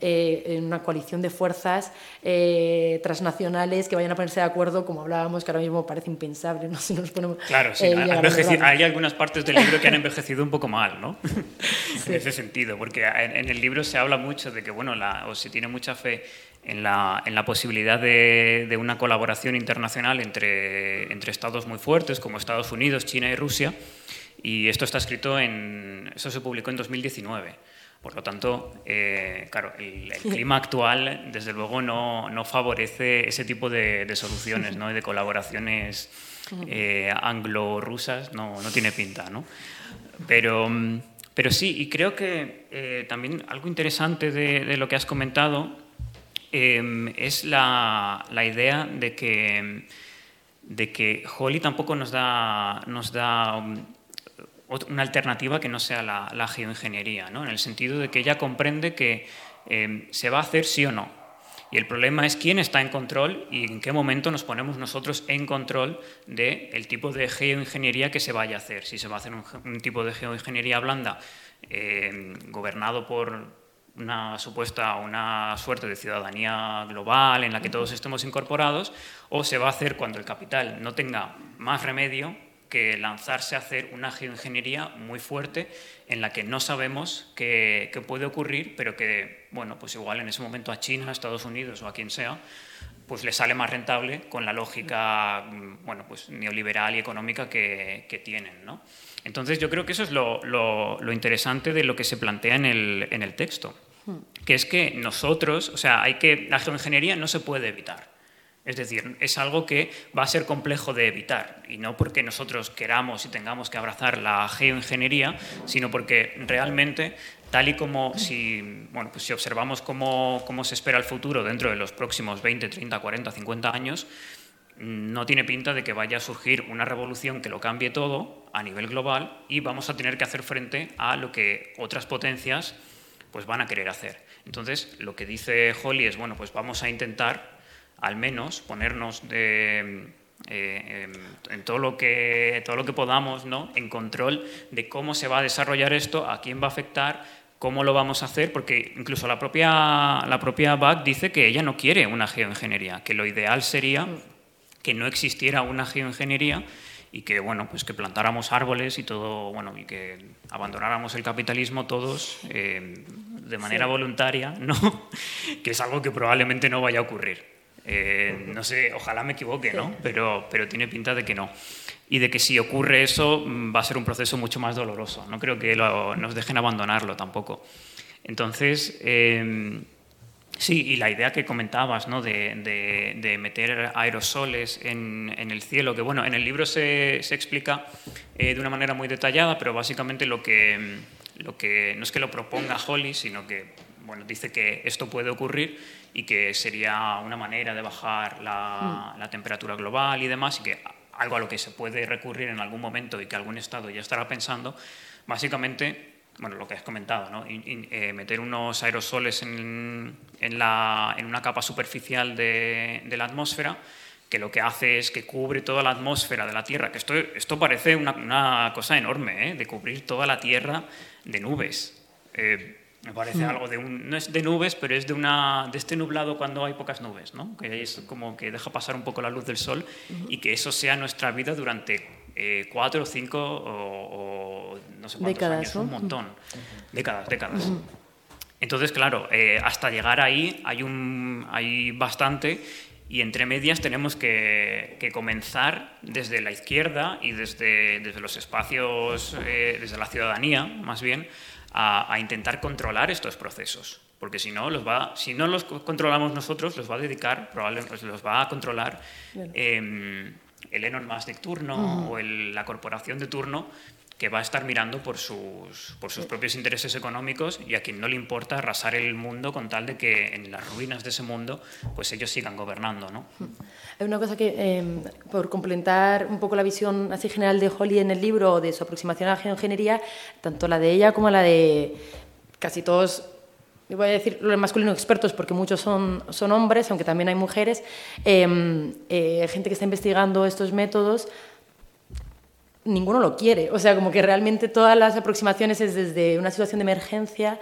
eh, en una coalición de fuerzas eh, transnacionales que vayan a ponerse de acuerdo, como hablábamos, que ahora mismo parece impensable, ¿no? Si nos ponemos, claro, sí, hay algunas partes del libro que han envejecido un poco mal, ¿no? en ese sentido, porque en, el libro se habla mucho de que, bueno, la, o se tiene mucha fe en la, en la posibilidad de, de, una colaboración internacional entre, entre estados muy fuertes como Estados Unidos, China y Rusia, y esto está escrito en, eso se publicó en 2019. Por lo tanto, eh, claro, el, clima actual, desde luego, no, no favorece ese tipo de, soluciones ¿no? y de colaboraciones eh, anglo-rusas, no, no, tiene pinta. ¿no? Pero, pero sí, y creo que eh, también algo interesante de, de, lo que has comentado es la, la, idea de que, de que Holly tampoco nos da, nos da una alternativa que no sea la, geoingeniería, ¿no? en el sentido de que ella comprende que eh, se va a hacer sí o no. Y el problema es quién está en control y en qué momento nos ponemos nosotros en control del tipo de geoingeniería que se vaya a hacer. Si se va a hacer un, tipo de geoingeniería blanda eh, gobernado por una supuesta, una suerte de ciudadanía global en la que todos estemos incorporados, o se va a hacer cuando el capital no tenga más remedio que lanzarse a hacer una geoingeniería muy fuerte en la que no sabemos qué, puede ocurrir, pero que, bueno, pues igual en ese momento a China, a Estados Unidos o a quien sea, pues le sale más rentable con la lógica, mm, bueno, pues neoliberal y económica que, tienen, ¿no? Entonces yo creo que eso es lo, lo, interesante de lo que se plantea en el, en el texto, hmm. que es que nosotros, o sea, hay que, la geoingeniería no se puede evitar. Es decir, es algo que va a ser complejo de evitar, y no porque nosotros queramos y tengamos que abrazar la geoingeniería, sino porque realmente, tal y como si, pues observamos cómo, cómo se espera el futuro dentro de los próximos 20, 30, 40, 50 años, no tiene pinta de que vaya a surgir una revolución que lo cambie todo a nivel global y vamos a tener que hacer frente a lo que otras potencias pues van a querer hacer. Entonces, lo que dice Holly es, bueno, pues vamos a intentar al menos ponernos eh, en todo lo, que, todo lo que podamos ¿no? en control de cómo se va a desarrollar esto, a quién va a afectar, cómo lo vamos a hacer, porque incluso la propia, la propia BAC dice que ella no quiere una geoingeniería, que lo ideal sería que no existiera una geoingeniería y que bueno pues que plantáramos árboles y todo bueno y que abandonáramos el capitalismo todos eh, de manera voluntaria no que es algo que probablemente no vaya a ocurrir eh, no sé, ojalá me equivoque, ¿no? Pero, pero tiene pinta de que no. Y de que si ocurre eso mm, va a ser un proceso mucho más doloroso. No creo que nos dejen abandonarlo tampoco. Entonces, em, sí, y la idea que comentabas, ¿no? De, de, meter aerosoles en, en, el cielo, que bueno, en el libro se, se explica eh, de una manera muy detallada, pero básicamente lo que, lo que no es que lo proponga Holly, sino que bueno, dice que esto puede ocurrir y que sería una manera de bajar la, mm. temperatura global y demás, y que algo a lo que se puede recurrir en algún momento y que algún Estado ya estará pensando, básicamente, bueno, lo que has comentado, ¿no? Eh, meter unos aerosoles en, en, la, en, una capa superficial de, de, la atmósfera que lo que hace es que cubre toda la atmósfera de la Tierra, que esto, esto parece una, una cosa enorme, ¿eh? de cubrir toda la Tierra de nubes. Eh, me parece mm. algo de un, no es de nubes, pero es de, una, de este nublado cuando hay pocas nubes, ¿no? que es como que deja pasar un poco la luz del sol y que eso sea nuestra vida durante eh, cuatro o cinco o, no sé cuántos décadas, años, un montón, décadas, décadas. Entonces, claro, eh, hasta llegar ahí hay, un, hay bastante y entre medias tenemos que, que, comenzar desde la izquierda y desde, desde los espacios, eh, desde la ciudadanía, más bien, a, intentar controlar estos procesos. Porque si no, los va, si no los controlamos nosotros, los va a dedicar, probablemente los va a controlar eh, el Elon Musk de turno o la corporación de turno que va a estar mirando por sus, por sus propios intereses económicos y a quien no le importa arrasar el mundo con tal de que en las ruinas de ese mundo pues ellos sigan gobernando. ¿no? Hay una cosa que, em, por complementar un poco la visión así general de Holly en el libro, de su aproximación a la geoingeniería, tanto la de ella como la de casi todos voy a decir los masculinos expertos porque muchos son, son hombres, aunque también hay mujeres, em, eh, gente que está investigando estos métodos, ninguno lo quiere. O sea, como que realmente todas las aproximaciones es desde una situación de emergencia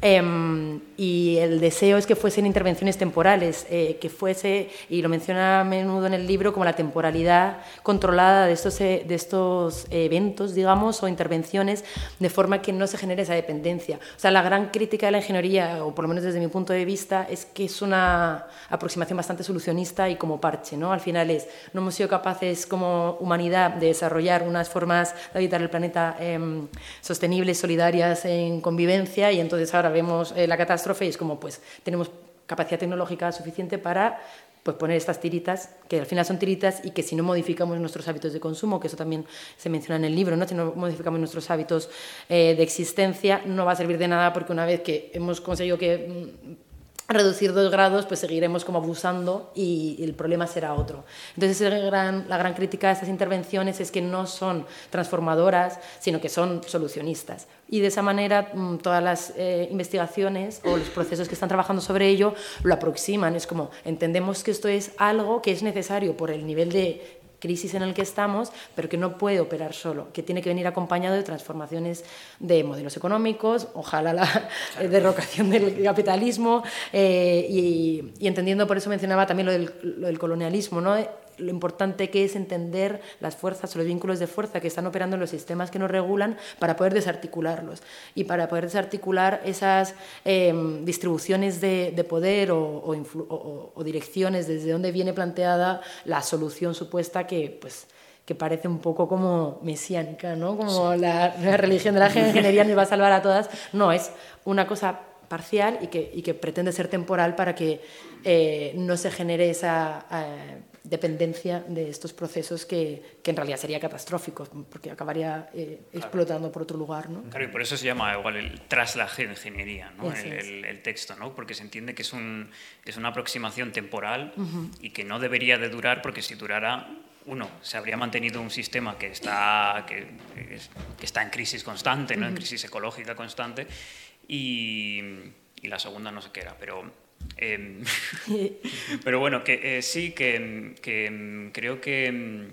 Em, y el deseo es que fuesen intervenciones temporales, eh, que fuese, y lo menciona a menudo en el libro, como la temporalidad controlada de estos, eh, de estos eventos, digamos, o intervenciones, de forma que no se genere esa dependencia. O sea, la gran crítica de la ingeniería, o por lo menos desde mi punto de vista, es que es una aproximación bastante solucionista y como parche. ¿no? Al final es, no hemos sido capaces como humanidad de desarrollar unas formas de habitar el planeta em, sostenibles, solidarias, en convivencia, y entonces ahora vemos eh, la catástrofe y es como, pues, tenemos capacidad tecnológica suficiente para pues poner estas tiritas, que al final son tiritas y que si no modificamos nuestros hábitos de consumo, que eso también se menciona en el libro, ¿no? si no modificamos nuestros hábitos eh, de existencia, no va a servir de nada porque una vez que hemos conseguido que mm, reducir dos grados, pues seguiremos como abusando y, el problema será otro. Entonces, la gran crítica a estas intervenciones es que no son transformadoras, sino que son solucionistas. Y de esa manera, mm, todas las eh, investigaciones o los procesos que están trabajando sobre ello lo aproximan. Es como, entendemos que esto es algo que es necesario por el nivel de crisis en el que estamos, pero que no puede operar solo, que tiene que venir acompañado de transformaciones de modelos económicos, ojalá la derrocación del capitalismo, eh, y, entendiendo, por eso mencionaba también lo del, lo del colonialismo, ¿no? Lo importante que es entender las fuerzas o los vínculos de fuerza que están operando en los sistemas que nos regulan para poder desarticularlos y para poder desarticular esas em, distribuciones de, poder o, direcciones desde donde viene planteada la solución supuesta que pues que parece un poco como mesiánica, ¿no? Como la, religión de la ingeniería nos va a salvar a todas. No, es una cosa parcial y que, y que pretende ser temporal para que eh, no se genere esa eh, dependencia de estos procesos que, que, en realidad sería catastrófico, porque acabaría eh, explotando por otro lugar. ¿no? Claro, y por eso se llama igual el tras la geoingeniería, ¿no? el, el, texto, ¿no? porque se entiende que es, un, es una aproximación temporal y que no debería de durar, porque si durara, uno, se habría mantenido un sistema que está, que, que está en crisis constante, ¿no? en crisis ecológica constante, y, y la segunda no sé qué era, pero Em, pero bueno, que eh, sí, que, creo que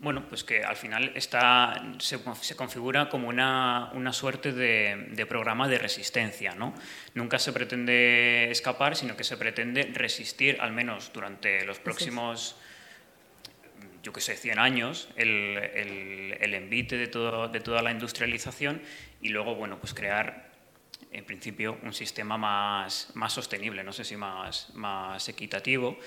bueno, pues que al final está, se, configura como una, una suerte de, programa de resistencia. ¿no? Nunca se pretende escapar, sino que se pretende resistir, al menos durante los próximos, yo que sé, 100 años, el, el, el envite de, todo, de toda la industrialización y luego, bueno, pues crear en principio, un sistema más, más sostenible, no sé si más, más equitativo.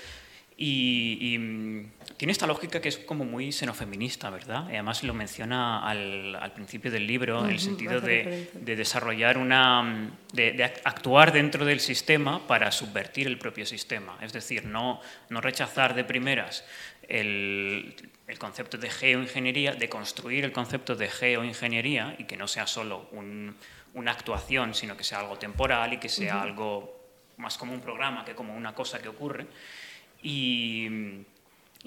Y, mm, tiene esta lógica que es como muy xenofeminista, ¿verdad? Y además lo menciona al, al principio del libro, en el sentido de, de, desarrollar una. Mm, de, de, actuar dentro del sistema para subvertir el propio sistema. Es decir, no, no rechazar de primeras el, el concepto de geoingeniería, de construir el concepto de geoingeniería y que no sea solo un, una actuación, sino que sea algo temporal y que sea algo más como un programa que como una cosa que ocurre. Y,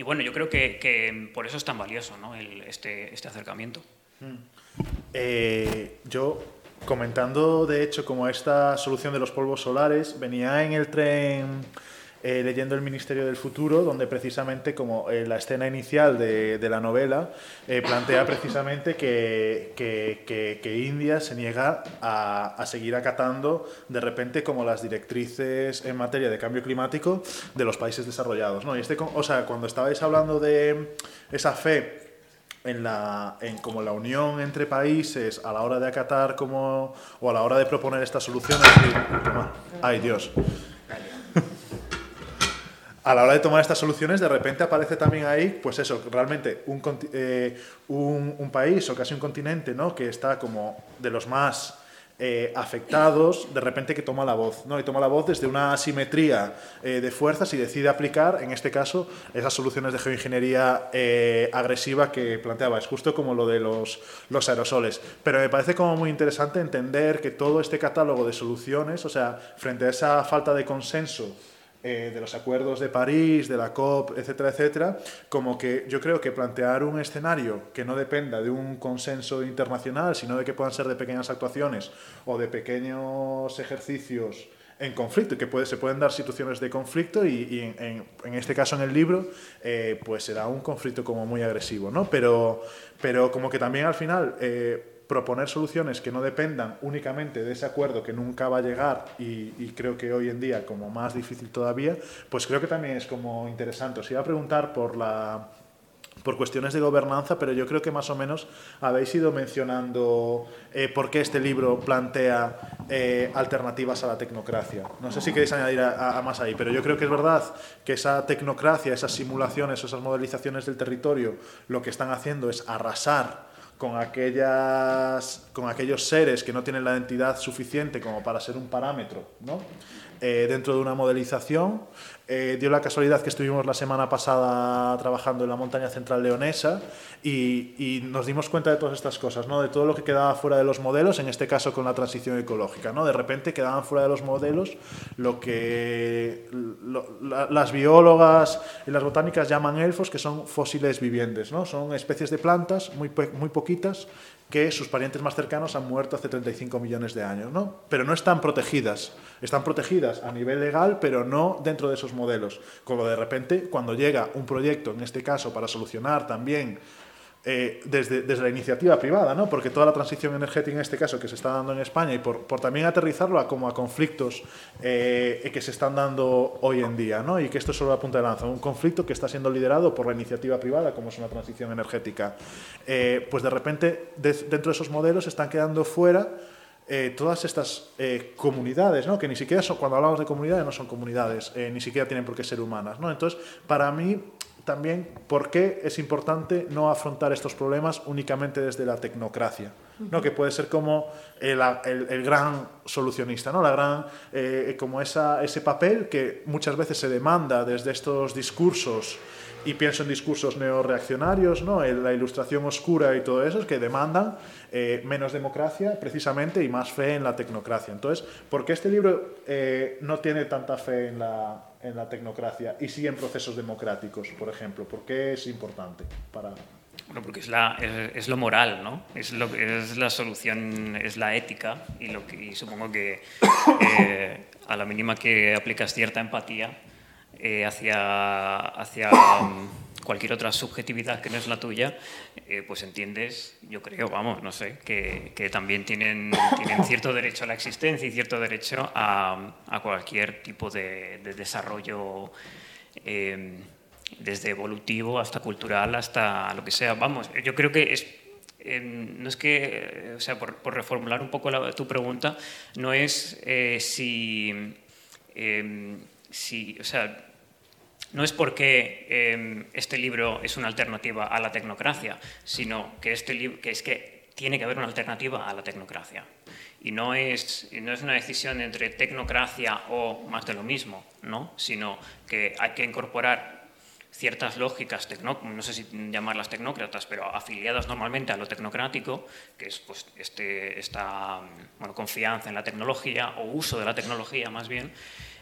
bueno, yo creo que, por eso es tan valioso ¿no? este, este, acercamiento. Mm. Eh, yo, comentando de hecho como esta solución de los polvos solares, venía en el tren eh, leyendo El Ministerio del Futuro, donde precisamente como eh, la escena inicial de, de la novela eh, plantea precisamente que, que, que, India se niega a, a, seguir acatando de repente como las directrices en materia de cambio climático de los países desarrollados. ¿no? Y este, o sea, cuando estabais hablando de esa fe en, la, en como la unión entre países a la hora de acatar como, o a la hora de proponer estas soluciones. ay Dios a la hora de tomar estas soluciones, de repente aparece también ahí, pues eso, realmente un, eh, país o casi un continente, ¿no? Que está como de los más eh, afectados, de repente que toma la voz, ¿no? Y toma la voz desde una asimetría eh, de fuerzas y decide aplicar, en este caso, esas soluciones de geoingeniería agresiva que planteaba. Es justo como lo de los, los aerosoles. Pero me parece como muy interesante entender que todo este catálogo de soluciones, o sea, frente a esa falta de consenso, eh, de los acuerdos de París, de la COP, etcétera, etcétera, como que yo creo que plantear un escenario que no dependa de un consenso internacional, sino de que puedan ser de pequeñas actuaciones o de pequeños ejercicios en conflicto, que puede, se pueden dar situaciones de conflicto y, en, este caso en el libro eh, pues será un conflicto como muy agresivo, ¿no? Pero, pero como que también al final... Eh, proponer soluciones que no dependan únicamente de ese acuerdo que nunca va a llegar y, creo que hoy en día como más difícil todavía, pues creo que también es como interesante. Os iba a preguntar por la por cuestiones de gobernanza, pero yo creo que más o menos habéis ido mencionando eh, por qué este libro plantea eh, alternativas a la tecnocracia. No sé si queréis añadir a, más ahí, pero yo creo que es verdad que esa tecnocracia, esas simulaciones, esas modelizaciones del territorio, lo que están haciendo es arrasar con, aquellas, con aquellos seres que no tienen la identidad suficiente como para ser un parámetro ¿no? Eh, dentro de una modelización. Eh, dio la casualidad que estuvimos la semana pasada trabajando en la montaña central leonesa y, nos dimos cuenta de todas estas cosas, ¿no? de todo lo que quedaba fuera de los modelos, en este caso con la transición ecológica. ¿no? De repente quedaban fuera de los modelos lo que las biólogas y las botánicas llaman elfos, que son fósiles vivientes. ¿no? Son especies de plantas muy, muy poquitas que sus parientes más cercanos han muerto hace 35 millones de años, ¿no? Pero no están protegidas. Están protegidas a nivel legal, pero no dentro de esos modelos. Como de repente, cuando llega un proyecto, en este caso, para solucionar también eh, desde, desde, la iniciativa privada, ¿no? porque toda la transición energética en este caso que se está dando en España y por, por también aterrizarlo a, como a conflictos eh, que se están dando hoy en día ¿no? y que esto es solo la punta de lanza, un conflicto que está siendo liderado por la iniciativa privada como es una transición energética, eh, pues de repente dentro de esos modelos están quedando fuera todas estas comunidades, ¿no? que ni siquiera son, cuando hablamos de comunidades no son comunidades, ni siquiera tienen por qué ser humanas. ¿no? Entonces, para mí, también por qué es importante no afrontar estos problemas únicamente desde la tecnocracia, ¿no? que puede ser como el, el, gran solucionista, ¿no? la gran, eh, como esa, ese papel que muchas veces se demanda desde estos discursos y pienso en discursos neoreaccionarios, ¿no? La ilustración oscura y todo eso, que demandan eh, menos democracia precisamente y más fe en la tecnocracia. Entonces, ¿por qué este libro eh, no tiene tanta fe en la, en la tecnocracia y sí en procesos democráticos, por ejemplo? ¿Por qué es importante para...? Bueno, porque es, la, es, lo moral, ¿no? Es, lo, es la solución, es la ética y, lo que, y supongo que eh, a la mínima que aplicas cierta empatía eh, hacia, hacia um, cualquier otra subjetividad que no es la tuya, eh, pues entiendes, yo creo, vamos, no sé, que, también tienen, tienen, cierto derecho a la existencia y cierto derecho a, cualquier tipo de, de desarrollo. Eh, desde evolutivo hasta cultural, hasta lo que sea. Vamos, yo creo que es, no es que, o sea, por, reformular un poco tu pregunta, no es si, si, o sea, no es porque em, este libro es una alternativa a la tecnocracia, sino que, este que es que tiene que haber una alternativa a la tecnocracia. Y no es, no es una decisión entre tecnocracia o más de lo mismo, ¿no? sino que hay que incorporar ciertas lógicas, no sé si llamarlas tecnócratas, pero afiliadas normalmente a lo tecnocrático, que es pues, este, esta bueno, confianza en la tecnología o uso de la tecnología más bien,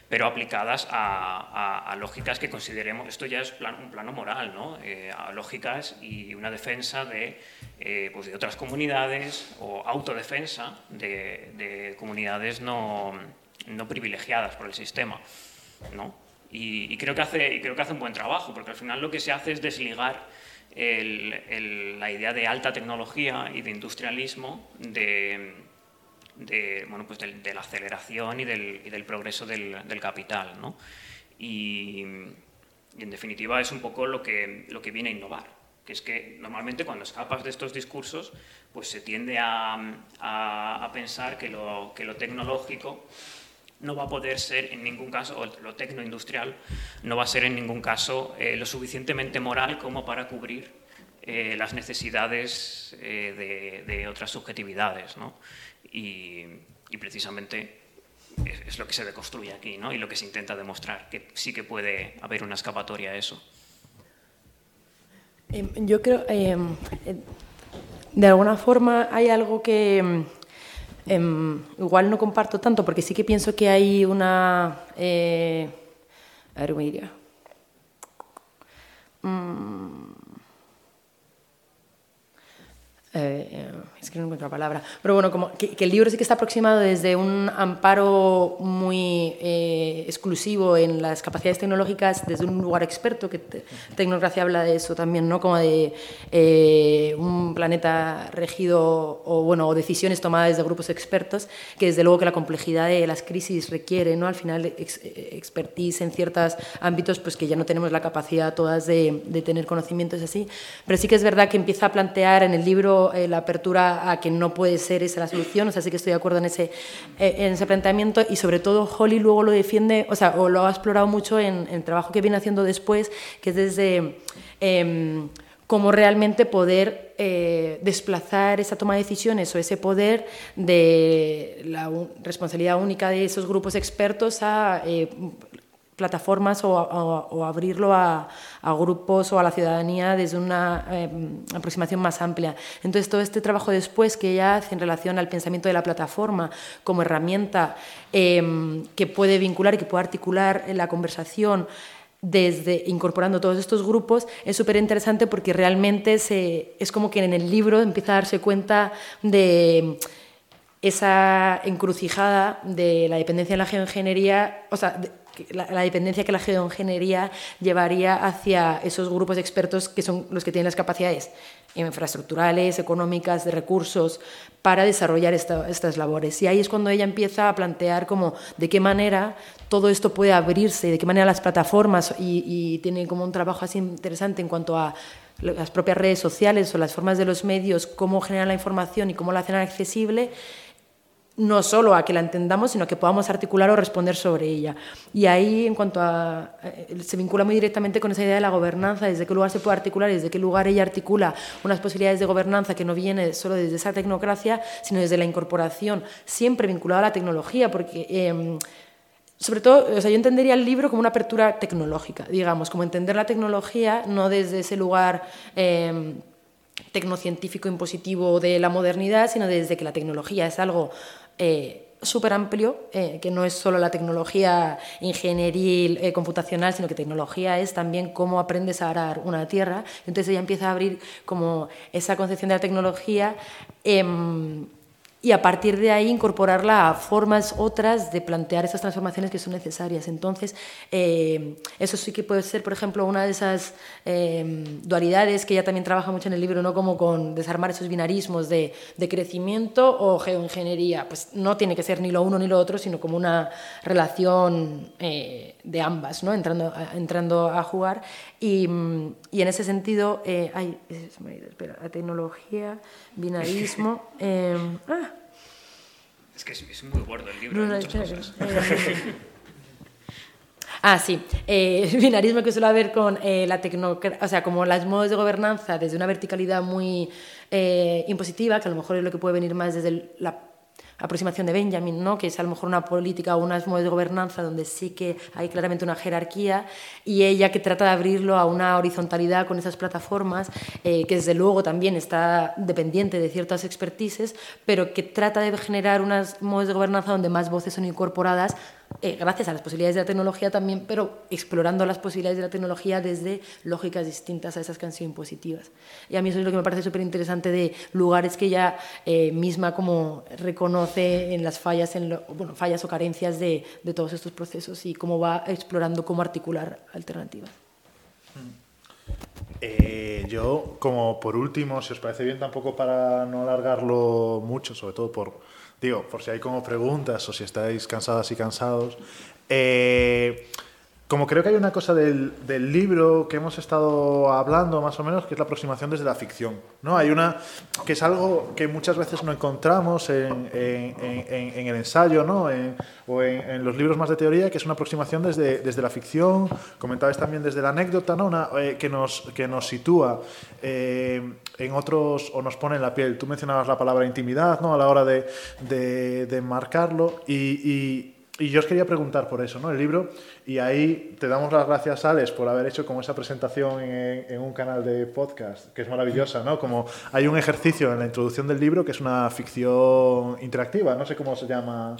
pero aplicadas a, lógicas que consideremos, esto ya es un plano moral, ¿no? Eh, a lógicas y una defensa de, eh, pues de otras comunidades o autodefensa de, comunidades no, no, privilegiadas por el sistema. ¿no? Y, creo que hace, y creo que hace un buen trabajo, porque al final lo que se hace es desligar la idea de alta tecnología y de industrialismo de de, pues de, la aceleración y del, del progreso del, del capital. Y, en definitiva es un poco lo que, viene a innovar, que es que normalmente cuando escapas de estos discursos pues se tiende a, pensar que lo, tecnológico no va a poder ser en ningún caso, o lo tecnoindustrial, no va a ser en ningún caso eh, lo suficientemente moral como para cubrir eh, las necesidades eh, de, otras subjetividades. Y, precisamente es, lo que se deconstruye aquí ¿no? y lo que se intenta demostrar, que sí que puede haber una escapatoria a eso. Em, yo creo, em, eh, de alguna forma hay algo que em, igual no comparto tanto, porque sí que pienso que hay una... Eh, a ver, diría? Mm, eh, es que no encuentro la palabra, pero bueno, como que, el libro sí que está aproximado desde un amparo muy eh, exclusivo en las capacidades tecnológicas, desde un lugar experto, que Tecnocracia habla de eso también, ¿no? como de un planeta regido o, bueno, o decisiones tomadas desde grupos expertos, que desde luego que la complejidad de las crisis requiere, ¿no? al final, expertise en ciertos ámbitos, pues que ya no tenemos la capacidad todas de, tener conocimientos así, pero sí que es verdad que empieza a plantear en el libro eh, la apertura a que no puede ser esa la solución, o sea, sí que estoy de acuerdo en ese, eh, en ese planteamiento y sobre todo Holly luego lo defiende, o sea, o lo ha explorado mucho en, el trabajo que viene haciendo después, que es desde eh, cómo realmente poder eh, desplazar esa toma de decisiones o ese poder de la responsabilidad única de esos grupos expertos a plataformas o, abrirlo a, grupos o a la ciudadanía desde una eh, aproximación más amplia. Entonces, todo este trabajo después que ella hace en relación al pensamiento de la plataforma como herramienta em, que puede vincular y que puede articular la conversación desde incorporando todos estos grupos es súper interesante porque realmente se, es como que en el libro empieza a darse cuenta de esa encrucijada de la dependencia en la geoingeniería, o sea, la, dependencia que la geoingeniería llevaría hacia esos grupos expertos que son los que tienen las capacidades infraestructurales, económicas, de recursos para desarrollar estas labores. Y ahí es cuando ella empieza a plantear como de qué manera todo esto puede abrirse, de qué manera las plataformas, y, tiene como un trabajo así interesante en cuanto a las propias redes sociales o las formas de los medios, cómo generan la información y cómo la hacen accesible, no solo a que la entendamos, sino que podamos articular o responder sobre ella. Y ahí, en cuanto a. Eh, se vincula muy directamente con esa idea de la gobernanza, desde qué lugar se puede articular y desde qué lugar ella articula unas posibilidades de gobernanza que no viene solo desde esa tecnocracia, sino desde la incorporación, siempre vinculada a la tecnología, porque. Em, sobre todo, o sea, yo entendería el libro como una apertura tecnológica, digamos, como entender la tecnología no desde ese lugar eh, tecnocientífico impositivo de la modernidad, sino desde que la tecnología es algo eh, súper amplio, eh, que no es solo la tecnología ingenieril, eh, computacional, sino que tecnología es también cómo aprendes a arar una tierra. Entonces ella empieza a abrir como esa concepción de la tecnología em, y a partir de ahí incorporarla a formas otras de plantear esas transformaciones que son necesarias. Entonces, eh, eso sí que puede ser, por ejemplo, una de esas eh, dualidades que ella también trabaja mucho en el libro, ¿no? como con desarmar esos binarismos de, crecimiento o geoingeniería. Pues no tiene que ser ni lo uno ni lo otro, sino como una relación eh, de ambas, ¿no? entrando, a, entrando a jugar. Y, y en ese sentido, hay, espera, la tecnología, binarismo. ah, es que es, muy gordo el libro. Ah, sí. Eh, el binarismo que suele haber con eh, la tecnología, o sea, como las modos de gobernanza desde una verticalidad muy eh, impositiva, que a lo mejor es lo que puede venir más desde la aproximación de Benjamin, ¿no? que es a lo mejor una política o unas modos de gobernanza donde sí que hay claramente una jerarquía y ella que trata de abrirlo a una horizontalidad con esas plataformas, eh, que desde luego también está dependiente de ciertas expertices, pero que trata de generar unas modos de gobernanza donde más voces son incorporadas eh, gracias a las posibilidades de la tecnología también, pero explorando las posibilidades de la tecnología desde lógicas distintas a esas que han sido impositivas. Y a mí eso es lo que me parece súper interesante de lugares que ella eh, misma como reconoce en las fallas, en fallas o carencias de, todos estos procesos y cómo va explorando cómo articular alternativas. Eh, yo, como por último, si os parece bien, tampoco para no alargarlo mucho, sobre todo por digo, por si hay como preguntas o si estáis cansadas y cansados, eh, como creo que hay una cosa del, del, libro que hemos estado hablando más o menos, que es la aproximación desde la ficción. ¿no? Hay una que es algo que muchas veces no encontramos en, en, en, el ensayo ¿no? o en, los libros más de teoría, que es una aproximación desde, desde la ficción, comentabais también desde la anécdota, ¿no? Una, eh, que, nos, que nos sitúa eh, en otros o nos pone en la piel. Tú mencionabas la palabra intimidad ¿no? a la hora de, de, de marcarlo y y yo os quería preguntar por eso, ¿no? El libro, y ahí te damos las gracias, Alex, por haber hecho como esa presentación en, un canal de podcast, que es maravillosa, ¿no? Como hay un ejercicio en la introducción del libro que es una ficción interactiva, no sé cómo se llama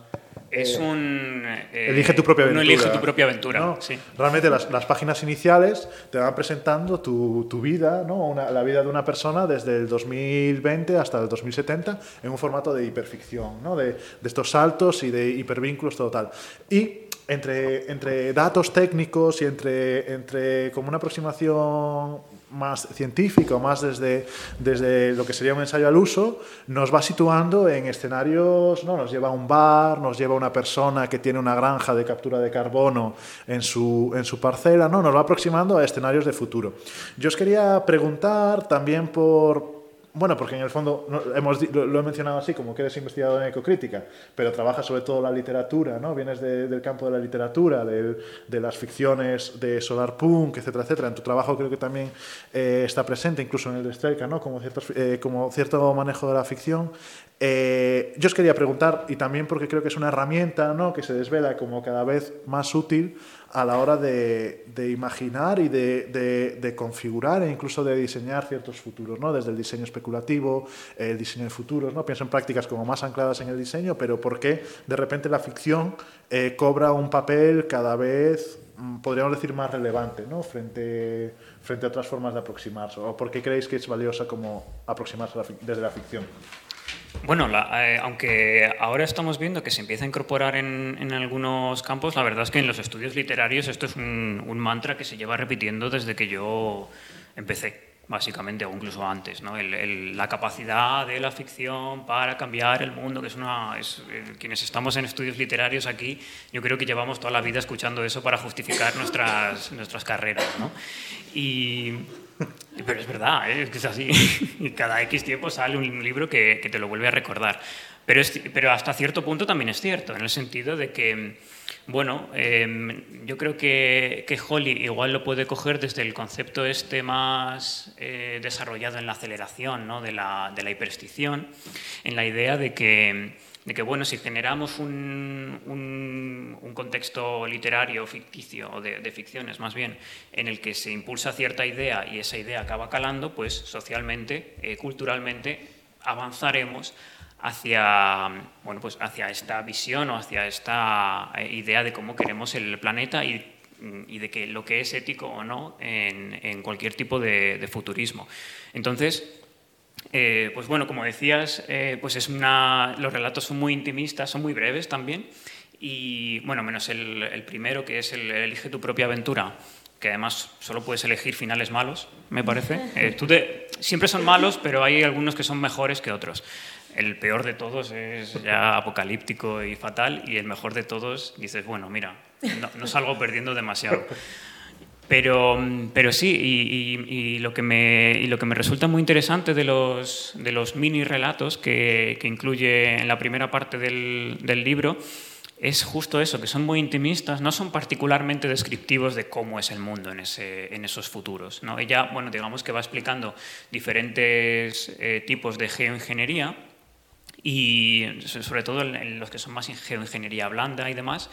Es un... elige tu propia aventura. elige tu propia aventura, Realmente las, las, páginas iniciales te van presentando tu, tu vida, ¿no? la vida de una persona desde el 2020 hasta el 2070 en un formato de hiperficción, ¿no? de, de estos saltos y de hipervínculos total. Y entre, entre datos técnicos y entre, entre como una aproximación más científica, más desde, desde lo que sería un ensayo al uso, nos va situando en escenarios, ¿no? nos lleva a un bar, nos lleva a una persona que tiene una granja de captura de carbono en su, en su parcela, ¿no? nos va aproximando a escenarios de futuro. Yo os quería preguntar también por, bueno, porque en el fondo hemos, lo, he mencionado así, como que eres investigador en ecocrítica, pero trabajas sobre todo la literatura, ¿no? Vienes del campo de la literatura, de, las ficciones de Solarpunk, etcétera, etcétera. En tu trabajo creo que también eh, está presente, incluso en el de Strelka, ¿no? Como, eh, como cierto manejo de la ficción. Eh, yo os quería preguntar, y también porque creo que es una herramienta ¿no? que se desvela como cada vez más útil a la hora de, imaginar y de, configurar e incluso de diseñar ciertos futuros, ¿no? desde el diseño especulativo, el diseño de futuros. ¿no? Pienso en prácticas como más ancladas en el diseño, pero por qué de repente la ficción eh, cobra un papel cada vez, mm, podríamos decir, más relevante ¿no? frente, frente a otras formas de aproximarse. ¿O por qué creéis que es valiosa como aproximarse desde la ficción? Bueno, eh, aunque ahora estamos viendo que se empieza a incorporar en, algunos campos, la verdad es que en los estudios literarios esto es un, mantra que se lleva repitiendo desde que yo empecé, básicamente, o incluso antes. ¿no? la capacidad de la ficción para cambiar el mundo, que es una... Es, eh, quienes estamos en estudios literarios aquí, yo creo que llevamos toda la vida escuchando eso para justificar nuestras, nuestras carreras. ¿no? Y pero es verdad, ¿eh? es que es así. Y cada X tiempo sale un libro que, que te lo vuelve a recordar. Pero, pero, hasta cierto punto también es cierto, en el sentido de que, bueno, em, yo creo que, que, Holly igual lo puede coger desde el concepto este más eh, desarrollado en la aceleración, ¿no? de, la, de la hiperstición, en la idea de que de que bueno, si generamos un, un, contexto literario ficticio, o de, ficciones más bien, en el que se impulsa cierta idea y esa idea acaba calando, pues socialmente, eh, culturalmente, avanzaremos hacia, bueno, pues hacia esta visión o hacia esta eh, idea de cómo queremos el planeta y, y de que lo que es ético o no en, en cualquier tipo de, de futurismo. Entonces, eh, pues bueno, como decías, eh, pues es una, los relatos son muy intimistas, son muy breves también. Y bueno, menos el, primero, que es el Elige tu propia aventura, que además solo puedes elegir finales malos, me parece. Eh, siempre son malos, pero hay algunos que son mejores que otros. El peor de todos es ya apocalíptico y fatal, y el mejor de todos dices, bueno, mira, no salgo perdiendo demasiado. Pero, pero sí, y, lo que me, y lo que me resulta muy interesante de los, de los mini relatos que, que incluye en la primera parte del, del, libro es justo eso, que son muy intimistas, no son particularmente descriptivos de cómo es el mundo en, ese, en esos futuros. ¿no? Ella, bueno, digamos que va explicando diferentes eh, tipos de geoingeniería y sobre todo en los que son más geoingeniería blanda y demás,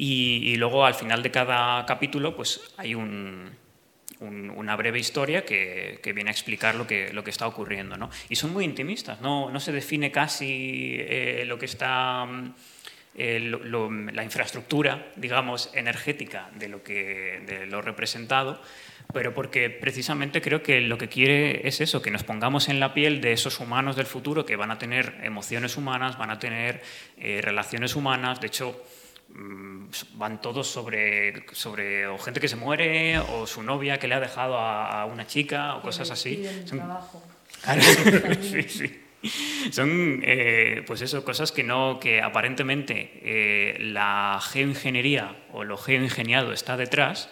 y, luego al final de cada capítulo pues hay una breve historia que, viene a explicar lo que, que está ocurriendo. ¿no? Y son muy intimistas, no, no se define casi eh, lo que está... Eh, la infraestructura, digamos, energética de lo, que, representado, pero porque precisamente creo que lo que quiere es eso, que nos pongamos en la piel de esos humanos del futuro que van a tener emociones humanas, van a tener eh, relaciones humanas, de hecho, Mm, van todos sobre, sobre o gente que se muere o su novia que le ha dejado a, una chica o cosas así. Son, Son eh, pues eso, cosas que no, que aparentemente eh, la geoingeniería o lo geoingeniado está detrás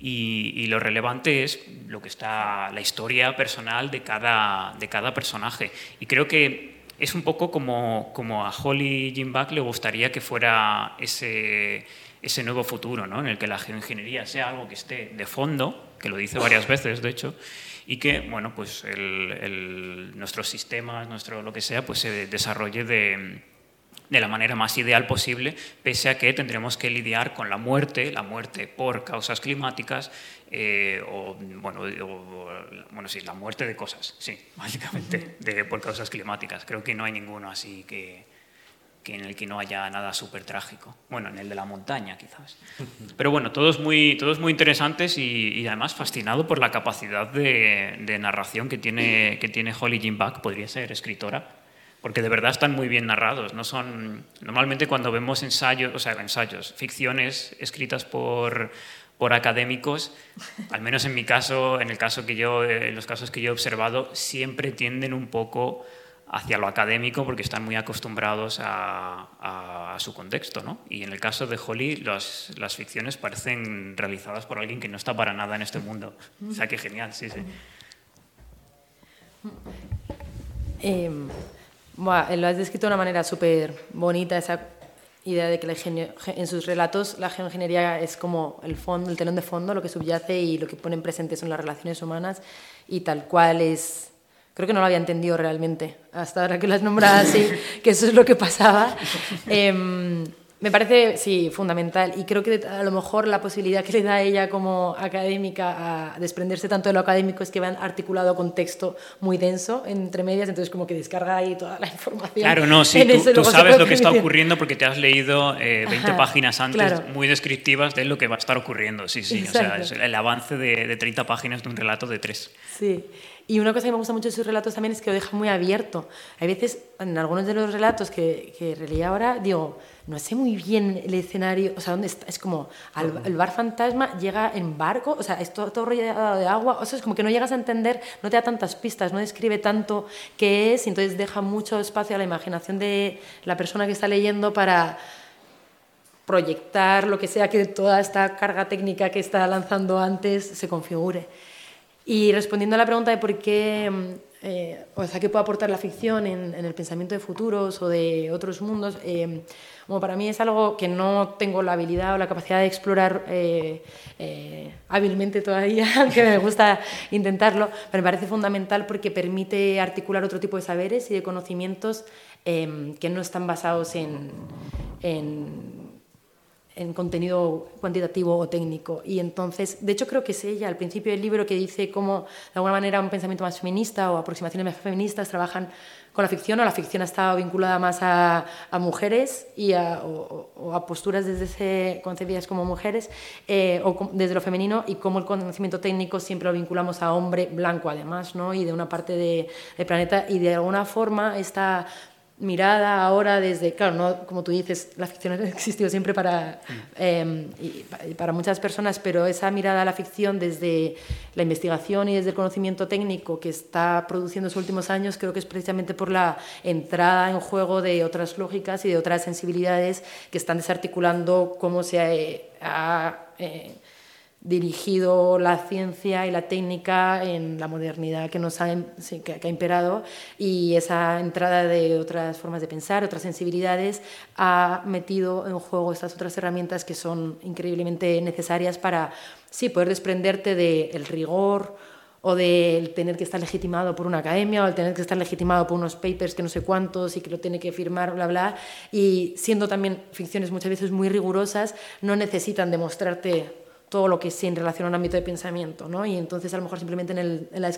y, lo relevante es lo que está la historia personal de cada, de cada personaje. Y creo que es un poco como, como a Holly Jim Buck le gustaría que fuera ese, ese nuevo futuro, ¿no? en el que la geoingeniería sea algo que esté de fondo, que lo dice varias veces, de hecho, y que bueno, pues el, nuestros sistemas, nuestro lo que sea, pues se desarrolle de, de la manera más ideal posible, pese a que tendremos que lidiar con la muerte, la muerte por causas climáticas, eh, o, bueno, bueno, sí, la muerte de cosas, sí, básicamente, de, por causas climáticas. Creo que no hay ninguno así que, que en el que no haya nada súper trágico. Bueno, en el de la montaña quizás. Pero bueno, todos muy, todos muy interesantes y, además fascinado por la capacidad de, narración que tiene, que tiene Holly Jim Buck, podría ser escritora, porque de verdad están muy bien narrados. No son, normalmente cuando vemos ensayos, o sea, ensayos, ficciones escritas por, por académicos, al menos en mi caso, en el caso que yo, en los casos que yo he observado, siempre tienden un poco hacia lo académico porque están muy acostumbrados a, su contexto. ¿no? Y en el caso de Holly, las, las ficciones parecen realizadas por alguien que no está para nada en este mundo. O sea, que genial, sí, sí. Eh, lo has descrito de una manera súper bonita, esa idea de que en sus relatos la geoingeniería es como el, fondo, el telón de fondo, lo que subyace y lo que pone en presente son las relaciones humanas y tal cual es Creo que no lo había entendido realmente, hasta ahora que lo has nombrado así, que eso es lo que pasaba. Em, me parece, sí, fundamental. Y creo que a lo mejor la posibilidad que le da a ella como académica a desprenderse tanto de lo académico es que van articulado con texto muy denso entre medias, entonces como que descarga ahí toda la información. Claro, no, sí, tú, sabes lo que está ocurriendo porque te has leído 20 eh, páginas antes muy descriptivas de lo que va a estar ocurriendo. Sí, sí, o sea, es el avance de, de 30 páginas de un relato de tres. Sí. Y una cosa que me gusta mucho de sus relatos también es que lo deja muy abierto. Hay veces, en algunos de los relatos que, que ahora, digo, no sé muy bien el escenario, o sea, ¿dónde está? Es como, el bar fantasma llega en barco, o sea, es todo, todo rodeado de agua, o sea, es como que no llegas a entender, no te da tantas pistas, no describe tanto qué es, y entonces deja mucho espacio a la imaginación de la persona que está leyendo para proyectar lo que sea que toda esta carga técnica que está lanzando antes se configure. Y respondiendo a la pregunta de por qué, mm, eh, o sea, qué puede aportar la ficción en, el pensamiento de futuros o de otros mundos, eh, como para mí es algo que no tengo la habilidad o la capacidad de explorar eh, hábilmente todavía, aunque me gusta intentarlo, pero me parece fundamental porque permite articular otro tipo de saberes y de conocimientos que no están basados en contenido cuantitativo o técnico. Y entonces, de hecho creo que es ella al principio del libro que dice cómo de alguna manera un pensamiento más feminista o aproximaciones más feministas trabajan con la ficción o la ficción ha estado vinculada más a, mujeres y a, o, a posturas desde ese, concebidas como mujeres eh, o desde lo femenino y cómo el conocimiento técnico siempre lo vinculamos a hombre blanco además ¿no? y de una parte del de planeta y de alguna forma esta mirada ahora desde, claro, no, como tú dices, la ficción ha existido siempre para, em, para muchas personas, pero esa mirada a la ficción desde la investigación y desde el conocimiento técnico que está produciendo en los últimos años, creo que es precisamente por la entrada en juego de otras lógicas y de otras sensibilidades que están desarticulando cómo se ha... Eh, dirigido la ciencia y la técnica en la modernidad que nos ha, que, ha imperado y esa entrada de otras formas de pensar, otras sensibilidades, ha metido en juego estas otras herramientas que son increíblemente necesarias para sí, poder desprenderte del rigor o del tener que estar legitimado por una academia o el tener que estar legitimado por unos papers que no sé cuántos y que lo tiene que firmar, bla, bla. Y siendo también ficciones muchas veces muy rigurosas, no necesitan demostrarte todo lo que sí en relación a un ámbito de pensamiento, ¿no? Y entonces a lo mejor simplemente en, la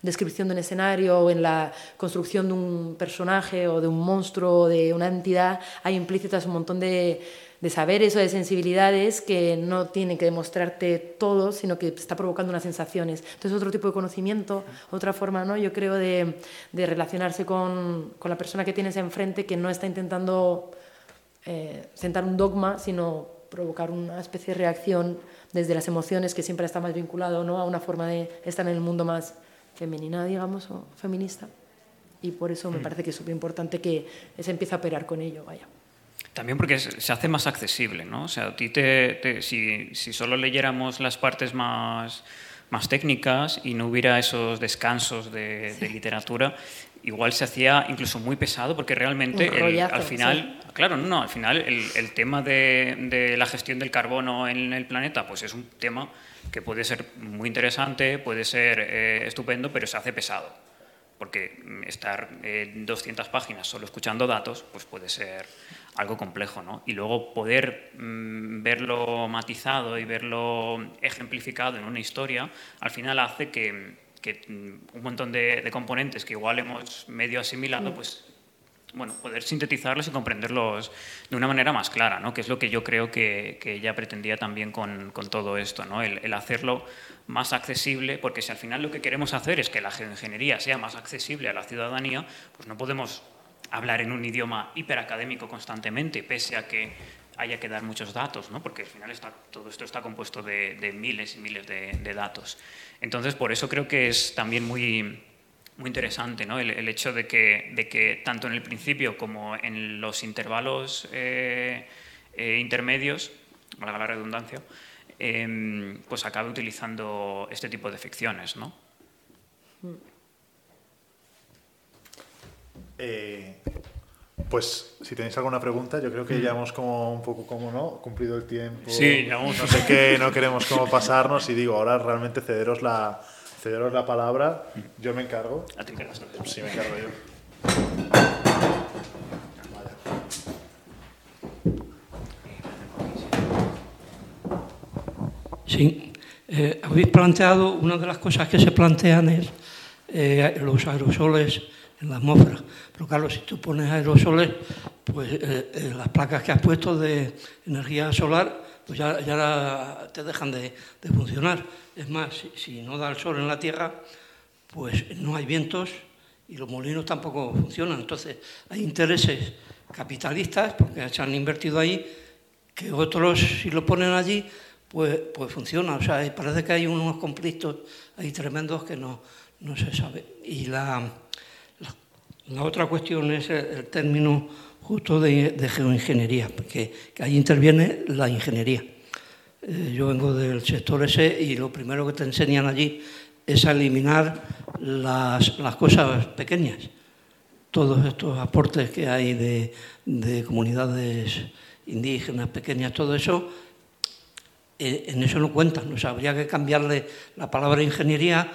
descripción de un escenario o en la construcción de un personaje o de un monstruo o de una entidad hay implícitas un montón de, saberes o de sensibilidades que no tienen que demostrarte todo, sino que está provocando unas sensaciones. Entonces otro tipo de conocimiento, otra forma, ¿no? Yo creo de, relacionarse con, la persona que tienes enfrente que no está intentando eh, sentar un dogma, sino provocar una especie de reacción desde las emociones, que siempre está más vinculado ¿no? a una forma de estar en el mundo más femenina, digamos, o feminista. Y por eso me mm. parece que es súper importante que se empiece a operar con ello, vaya. También porque se hace más accesible, ¿no? O sea, a ti te, si, si, solo leyéramos las partes más, más técnicas y no hubiera esos descansos de, de literatura, igual se hacía incluso muy pesado porque realmente al final, claro, no, al final el, tema de, la gestión del carbono en el planeta pues es un tema que puede ser muy interesante, puede ser eh, estupendo, pero se hace pesado. Porque estar en 200 páginas solo escuchando datos pues puede ser algo complejo, ¿no? Y luego poder mm, verlo matizado y verlo ejemplificado en una historia, al final hace que que mm, un montón de, componentes que igual hemos medio asimilado, pues bueno, poder sintetizarlos y comprenderlos de una manera más clara, ¿no? que es lo que yo creo que, ella pretendía también con, todo esto, ¿no? el, hacerlo más accesible, porque si al final lo que queremos hacer es que la geoingeniería sea más accesible a la ciudadanía, pues no podemos hablar en un idioma hiperacadémico constantemente, pese a que haya que dar muchos datos, ¿no? porque al final todo esto está compuesto de, miles y miles de, datos. Entonces, por eso creo que es también muy, muy interesante ¿no? el, hecho de que, de que, tanto en el principio como en los intervalos eh, eh, intermedios, valga la redundancia, em, pues acabe utilizando este tipo de ficciones. ¿no? Pues si tenéis alguna pregunta, yo creo que ya hemos como un poco como no cumplido el tiempo. Sí, ya No sé qué, no queremos como pasarnos y digo, ahora realmente cederos la, cederos la palabra, yo me encargo. A ti Sí, me encargo yo. Sí, eh, habéis planteado, una de las cosas que se plantean es eh, los aerosoles en la atmósfera. Pero claro, si tú pones aerosoles, pues eh, las placas que has puesto de energía solar, pues ya, ya te dejan de, de funcionar. Es más, si, no da el sol en la Tierra, pues no hay vientos y los molinos tampoco funcionan. Entonces, hay intereses capitalistas, porque se han invertido ahí, que otros, si lo ponen allí, pues, pues funciona. O sea, parece que hay unos conflictos ahí tremendos que no, no se sabe. Y la, la, otra cuestión es el, término justo de, de geoingeniería, porque ahí interviene la ingeniería. Eh, yo vengo del sector ese y lo primero que te enseñan allí es a eliminar las, cosas pequeñas. Todos estos aportes que hay de, comunidades indígenas pequeñas, todo eso, eh, en eso no cuentan. O sea, habría que cambiarle la palabra ingeniería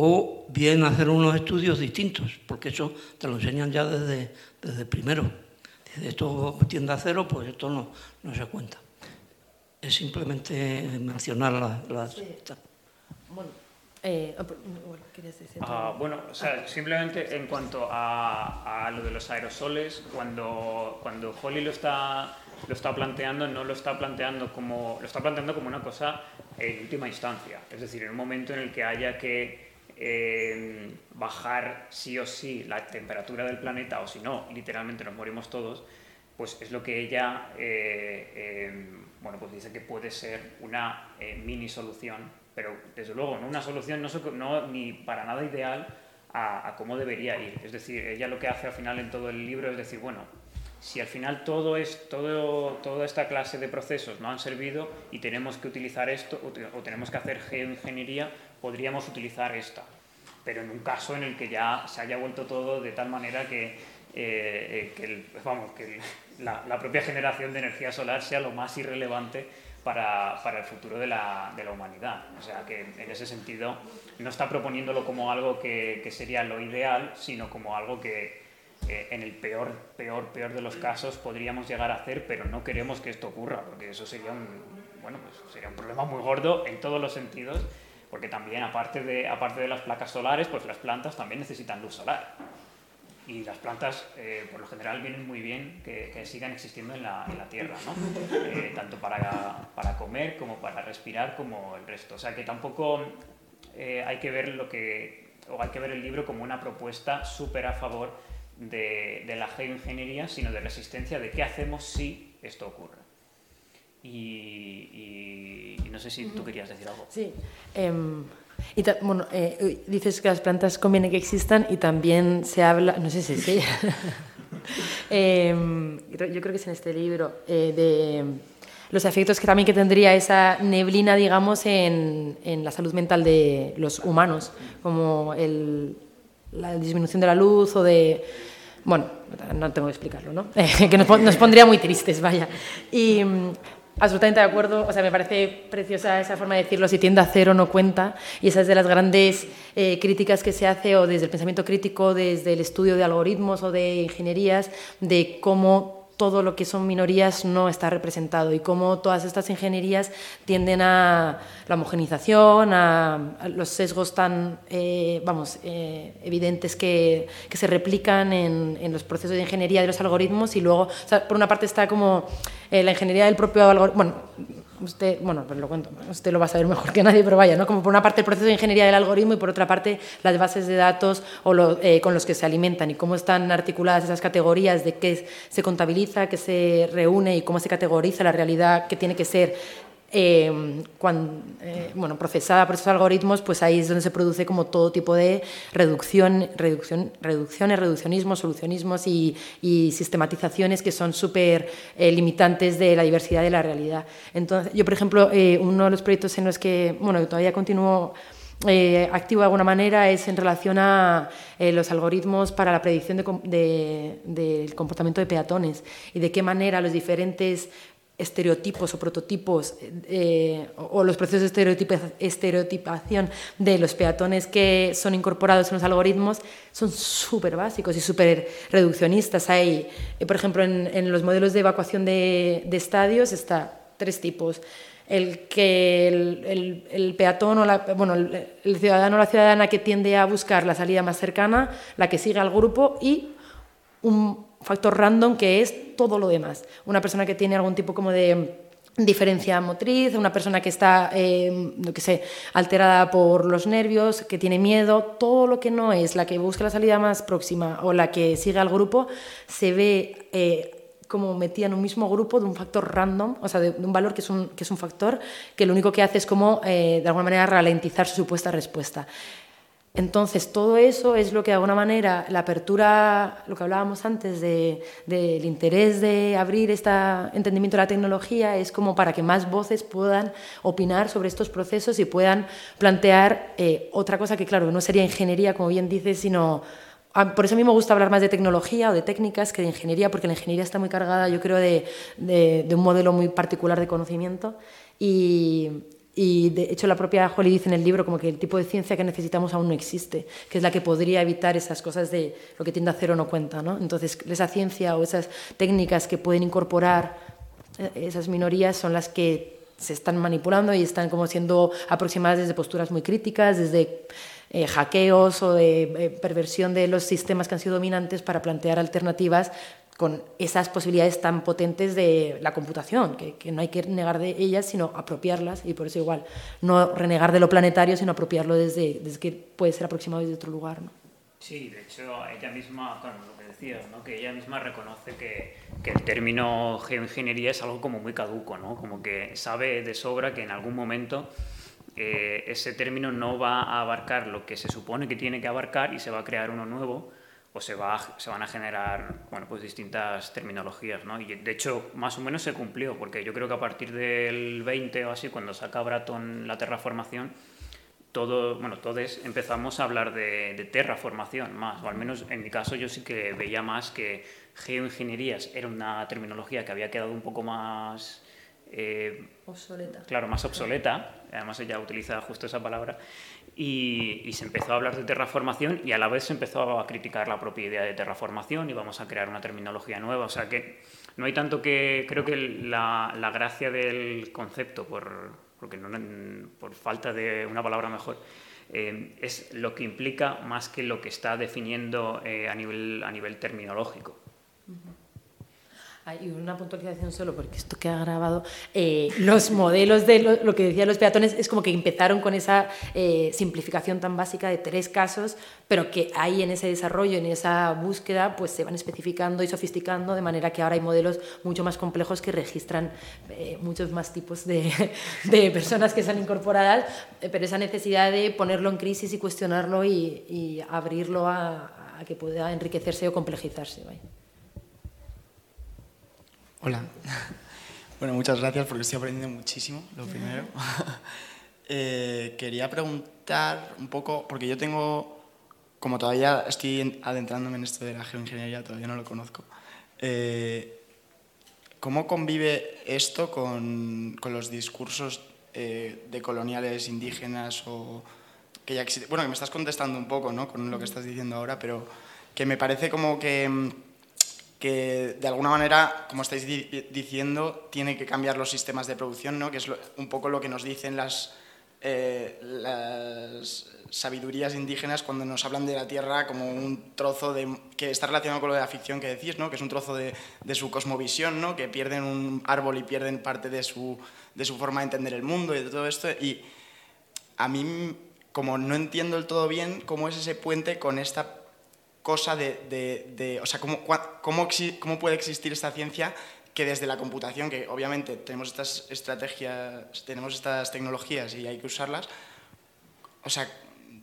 o bien hacer unos estudios distintos, porque eso te lo enseñan ya desde, desde primero. Esto tiende a cero, pues esto no, no se cuenta. Es simplemente mencionar las... Bueno, eh, oh, ah, bueno, o sea, simplemente en cuanto a, lo de los aerosoles, cuando, cuando Holly lo está, lo está planteando, no lo está planteando como, lo está planteando como una cosa en última instancia. Es decir, en un momento en el que haya que bajar sí o sí la temperatura del planeta, o si no, literalmente nos morimos todos, pues es lo que ella eh, em, bueno, pues dice que puede ser una eh, mini solución, pero desde luego no una solución no, ni para nada ideal a, cómo debería ir. Es decir, ella lo que hace al final en todo el libro es decir, bueno, si al final todo es, todo, toda esta clase de procesos no han servido y tenemos que utilizar esto o, tenemos que hacer geoingeniería, podríamos utilizar esta. Pero en un caso en el que ya se haya vuelto todo de tal manera que, eh, eh, vamos, que la, propia generación de energía solar sea lo más irrelevante para, para el futuro de la, de la, humanidad. O sea que en ese sentido no está proponiéndolo como algo que, que sería lo ideal, sino como algo que eh, en el peor, peor, peor de los casos podríamos llegar a hacer, pero no queremos que esto ocurra, porque eso sería un, bueno, pues sería un problema muy gordo en todos los sentidos, porque también aparte de, aparte de las placas solares, pues las plantas también necesitan luz solar y las plantas eh, por lo general vienen muy bien que, sigan existiendo en la, tierra, ¿no? Eh, tanto para, para, comer como para respirar como el resto. O sea que tampoco eh, hay que ver lo que o hay que ver el libro como una propuesta súper a favor de, de, la geoingeniería, sino de resistencia de qué hacemos si esto ocurre. Y, no sé si tú querías decir algo. Sí. Em, y bueno, eh, dices que las plantas conviene que existan y también se habla, no sé si sí, em, yo creo que es en este libro, eh, de los efectos que también que tendría esa neblina, digamos, en, en la salud mental de los humanos, como el, la disminución de la luz o de... Bueno, no tengo que explicarlo, ¿no? que nos, nos, pondría muy tristes, vaya. Y Absolutamente de acuerdo, o sea, me parece preciosa esa forma de decirlo, si tiende a cero no cuenta, y esa es de las grandes eh, críticas que se hace, o desde el pensamiento crítico, desde el estudio de algoritmos o de ingenierías, de cómo todo lo que son minorías no está representado y cómo todas estas ingenierías tienden a la homogenización, a, los sesgos tan eh, vamos, eh, evidentes que, que, se replican en, en, los procesos de ingeniería de los algoritmos y luego, por una parte está como eh, la ingeniería del propio algoritmo, bueno, usted, bueno, pues lo cuento, usted lo va a saber mejor que nadie, pero vaya, ¿no? Como por una parte el proceso de ingeniería del algoritmo y por otra parte las bases de datos o eh, con los que se alimentan y cómo están articuladas esas categorías de qué se contabiliza, qué se reúne y cómo se categoriza la realidad que tiene que ser eh, eh, bueno, procesada por esos algoritmos, pues ahí es donde se produce como todo tipo de reducción, reducción, reducciones, reduccionismos, solucionismos y, sistematizaciones que son súper eh, limitantes de la diversidad de la realidad. Entonces, yo, por ejemplo, uno de los proyectos en los que, bueno, todavía continúo activo de alguna manera es en relación a los algoritmos para la predicción del comportamiento de peatones y de qué manera los diferentes estereotipos o prototipos eh, o los procesos de estereotipación de los peatones que son incorporados en los algoritmos son súper básicos y súper reduccionistas. Hay, eh, por ejemplo, en, los modelos de evacuación de, estadios está tres tipos. El que el, peatón o bueno, el ciudadano o la ciudadana que tiende a buscar la salida más cercana, la que sigue al grupo y un factor random que es todo lo demás. Una persona que tiene algún tipo como de diferencia motriz, una persona que está, eh, que sé, alterada por los nervios, que tiene miedo, todo lo que no es la que busca la salida más próxima o la que sigue al grupo, se ve eh, como metida en un mismo grupo de un factor random, o sea, de, un valor que es un, que es un factor que lo único que hace es como, eh, de alguna manera, ralentizar su supuesta respuesta. Entonces, todo eso es lo que de alguna manera la apertura, lo que hablábamos antes del interés de abrir este entendimiento de la tecnología, es como para que más voces puedan opinar sobre estos procesos y puedan plantear eh, otra cosa que, claro, no sería ingeniería, como bien dices, sino... Ah, por eso a mí me gusta hablar más de tecnología o de técnicas que de ingeniería, porque la ingeniería está muy cargada, yo creo, de, de un modelo muy particular de conocimiento. Y, y de hecho la propia Holly dice en el libro como que el tipo de ciencia que necesitamos aún no existe, que es la que podría evitar esas cosas de lo que tiende a hacer o no cuenta. ¿no? Entonces esa ciencia o esas técnicas que pueden incorporar eh, esas minorías son las que se están manipulando y están como siendo aproximadas desde posturas muy críticas, desde eh, hackeos o de eh, perversión de los sistemas que han sido dominantes para plantear alternativas con esas posibilidades tan potentes de la computación, que, no hay que negar de ellas, sino apropiarlas, y por eso igual, no renegar de lo planetario, sino apropiarlo desde, desde que puede ser aproximado desde otro lugar. ¿no? Sí, de hecho, ella misma, claro, lo que decías, ¿no? que ella misma reconoce que, que, el término geoingeniería es algo como muy caduco, ¿no? como que sabe de sobra que en algún momento eh, ese término no va a abarcar lo que se supone que tiene que abarcar y se va a crear uno nuevo o se, va, se van a generar bueno, pues distintas terminologías. ¿no? Y de hecho, más o menos se cumplió, porque yo creo que a partir del 20 o así, cuando saca Bratton la terraformación, todo, bueno, todos empezamos a hablar de, terraformación más, o al menos en mi caso yo sí que veía más que geoingenierías era una terminología que había quedado un poco más... Eh, obsoleta. Claro, más obsoleta, además ella utiliza justo esa palabra, y, se empezó a hablar de terraformación y a la vez se empezó a criticar la propia idea de terraformación y vamos a crear una terminología nueva. O sea que no hay tanto que, creo que la, gracia del concepto, por, porque no, por falta de una palabra mejor, eh, es lo que implica más que lo que está definiendo eh, a, nivel, a nivel terminológico. Hay una puntualización solo, porque esto que ha grabado, eh, los modelos de lo, que decían los peatones es como que empezaron con esa eh, simplificación tan básica de tres casos, pero que ahí en ese desarrollo, en esa búsqueda, pues se van especificando y sofisticando, de manera que ahora hay modelos mucho más complejos que registran eh, muchos más tipos de, de, personas que están incorporadas, pero esa necesidad de ponerlo en crisis y cuestionarlo y, abrirlo a, a, que pueda enriquecerse o complejizarse. Hola. Bueno, muchas gracias porque estoy aprendiendo muchísimo, lo primero. Eh, quería preguntar un poco, porque yo tengo, como todavía estoy adentrándome en esto de la geoingeniería, todavía no lo conozco, eh, ¿cómo convive esto con, con los discursos eh, de coloniales indígenas o que ya Bueno, que me estás contestando un poco, ¿no? Con lo que estás diciendo ahora, pero que me parece como que que de alguna manera, como estáis diciendo, tiene que cambiar los sistemas de producción, ¿no? que es un poco lo que nos dicen las, eh, las sabidurías indígenas cuando nos hablan de la tierra como un trozo de, que está relacionado con lo de la ficción que decís, ¿no? que es un trozo de, de su cosmovisión, ¿no? que pierden un árbol y pierden parte de su, de su forma de entender el mundo y de todo esto. Y a mí, como no entiendo del todo bien cómo es ese puente con esta cosa de, o sea, cómo, cómo, cómo puede existir esta ciencia que desde la computación, que obviamente tenemos estas estrategias, tenemos estas tecnologías y hay que usarlas, o sea,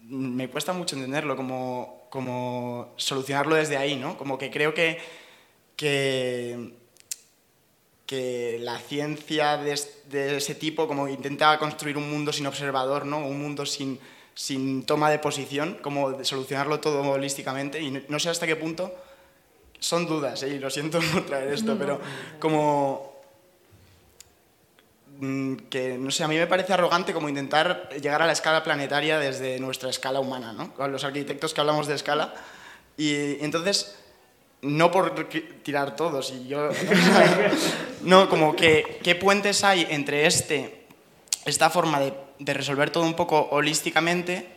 me cuesta mucho entenderlo, como, como solucionarlo desde ahí, ¿no? Como que creo que, que, que la ciencia de, de, ese tipo como intenta construir un mundo sin observador, ¿no? Un mundo sin, sin toma de posición, como de solucionarlo todo holísticamente y no, sé hasta qué punto son dudas, ¿eh? y lo siento por traer esto, pero como mm, que, no sé, a mí me parece arrogante como intentar llegar a la escala planetaria desde nuestra escala humana, ¿no? Con los arquitectos que hablamos de escala. Y, entonces, no por tirar todos, y yo... no, como que, ¿qué puentes hay entre este, esta forma de de resolver todo un poco holísticamente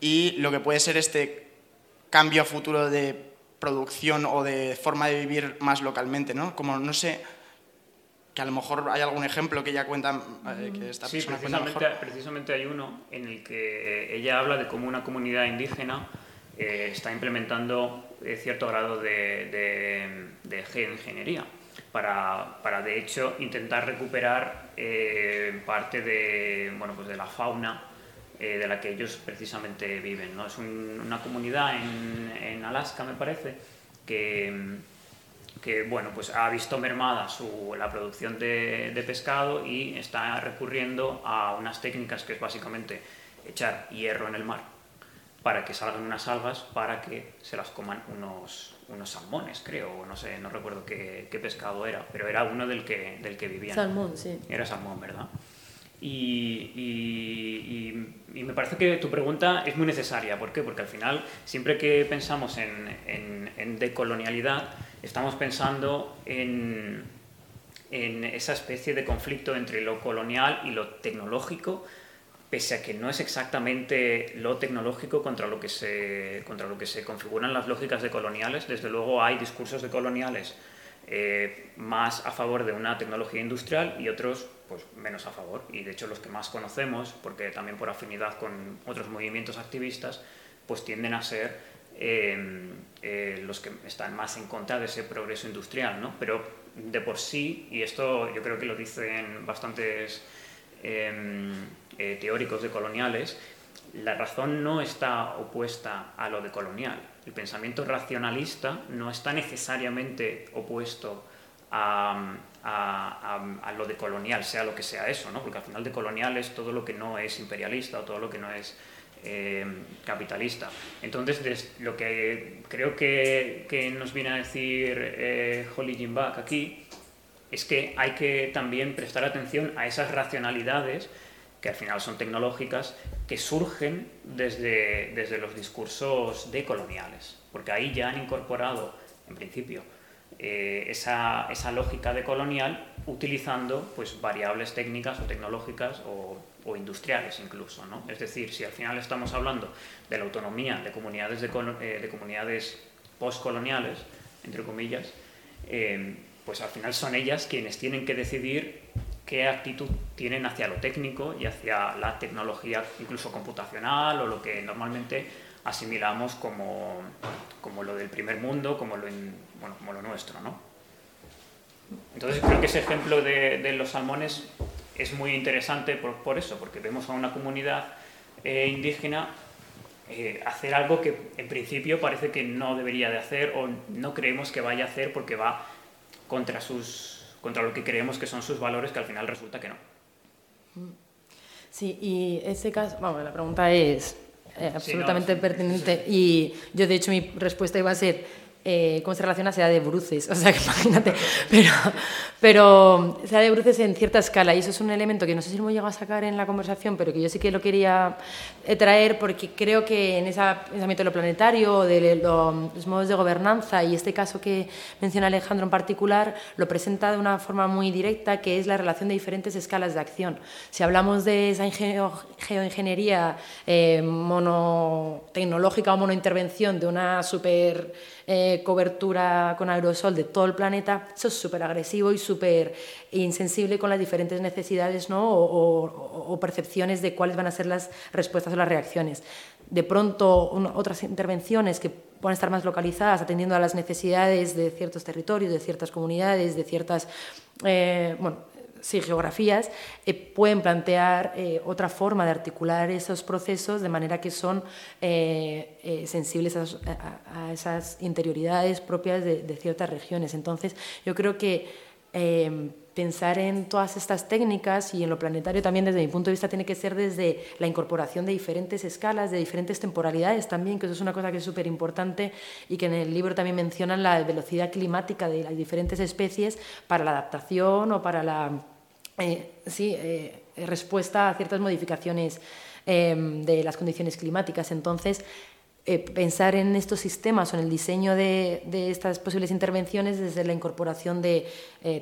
y lo que puede ser este cambio a futuro de producción o de forma de vivir más localmente, ¿no? Como no sé, que a lo mejor hay algún ejemplo que ella cuenta, eh, que esta sí, precisamente, precisamente hay uno en el que ella habla de cómo una comunidad indígena eh, está implementando eh, cierto grado de, de, de geoingeniería para, para, de hecho intentar recuperar eh, parte de, bueno, pues de la fauna eh, de la que ellos precisamente viven. ¿no? Es una comunidad en, Alaska, me parece, que, que bueno, pues ha visto mermada su, la producción de, de pescado y está recurriendo a unas técnicas que es básicamente echar hierro en el mar para que salgan unas algas para que se las coman unos, unos salmones, creo, no sé, no recuerdo qué, qué, pescado era, pero era uno del que, del que vivían. Salmón, sí. Era salmón, ¿verdad? Y, y, y, me parece que tu pregunta es muy necesaria. ¿Por qué? Porque al final, siempre que pensamos en, en, en decolonialidad, estamos pensando en, en esa especie de conflicto entre lo colonial y lo tecnológico, pese a que no es exactamente lo tecnológico contra lo que se, contra lo que se configuran las lógicas de coloniales, desde luego hay discursos de coloniales eh, más a favor de una tecnología industrial y otros pues, menos a favor. Y de hecho los que más conocemos, porque también por afinidad con otros movimientos activistas, pues tienden a ser eh, eh, los que están más en contra de ese progreso industrial. ¿no? Pero de por sí, y esto yo creo que lo dicen bastantes eh, teóricos decoloniales, la razón no está opuesta a lo decolonial. El pensamiento racionalista no está necesariamente opuesto a, a, a, lo decolonial, sea lo que sea eso, ¿no? porque al final decolonial es todo lo que no es imperialista o todo lo que no es eh, capitalista. Entonces, lo que creo que, nos viene a decir eh, Holly Jimbach aquí es que hay que también prestar atención a esas racionalidades que al final son tecnológicas, que surgen desde, desde los discursos decoloniales, porque ahí ya han incorporado, en principio, eh, esa, esa, lógica decolonial utilizando pues, variables técnicas o tecnológicas o, industriales incluso. ¿no? Es decir, si al final estamos hablando de la autonomía de comunidades, de, eh, de comunidades postcoloniales, entre comillas, eh, pues al final son ellas quienes tienen que decidir qué actitud tienen hacia lo técnico y hacia la tecnología incluso computacional o lo que normalmente asimilamos como, como lo del primer mundo, como lo, bueno, como lo nuestro. ¿no? Entonces creo que ese ejemplo de, de los salmones es muy interesante por, por, eso, porque vemos a una comunidad eh, indígena eh, hacer algo que en principio parece que no debería de hacer o no creemos que vaya a hacer porque va contra sus contra lo que creemos que son sus valores, que al final resulta que no. Sí, y ese caso, vamos, la pregunta es eh, absolutamente sí, no, pertinente y yo de hecho mi respuesta iba a ser, eh, cómo se relaciona sea de bruces, o sea, que imagínate, pero, pero sea de bruces en cierta escala, y eso es un elemento que no sé si hemos llegado a sacar en la conversación, pero que yo sí que lo quería eh, traer porque creo que en ese pensamiento de lo planetario, de los modos de gobernanza, y este caso que menciona Alejandro en particular, lo presenta de una forma muy directa, que es la relación de diferentes escalas de acción. Si hablamos de esa geoingeniería eh, monotecnológica o monointervención de una super eh, cobertura con aerosol de todo el planeta, eso es súper agresivo y súper insensible con las diferentes necesidades ¿no? o, percepciones de cuáles van a ser las respuestas o las reacciones. De pronto, otras intervenciones que puedan estar más localizadas, atendiendo a las necesidades de ciertos territorios, de ciertas comunidades, de ciertas eh, bueno, sí, geografías, eh, pueden plantear eh, otra forma de articular esos procesos de manera que son eh, sensibles a, esas interioridades propias de, ciertas regiones. Entonces, yo creo que pensar en todas estas técnicas y en lo planetario también desde mi punto de vista tiene que ser desde la incorporación de diferentes escalas, de diferentes temporalidades también, que eso es una cosa que es súper importante y que en el libro también mencionan la velocidad climática de las diferentes especies para la adaptación o para la eh, sí, eh, respuesta a ciertas modificaciones em, de las condiciones climáticas. Entonces, eh, pensar en estos sistemas o en el diseño de, estas posibles intervenciones desde la incorporación de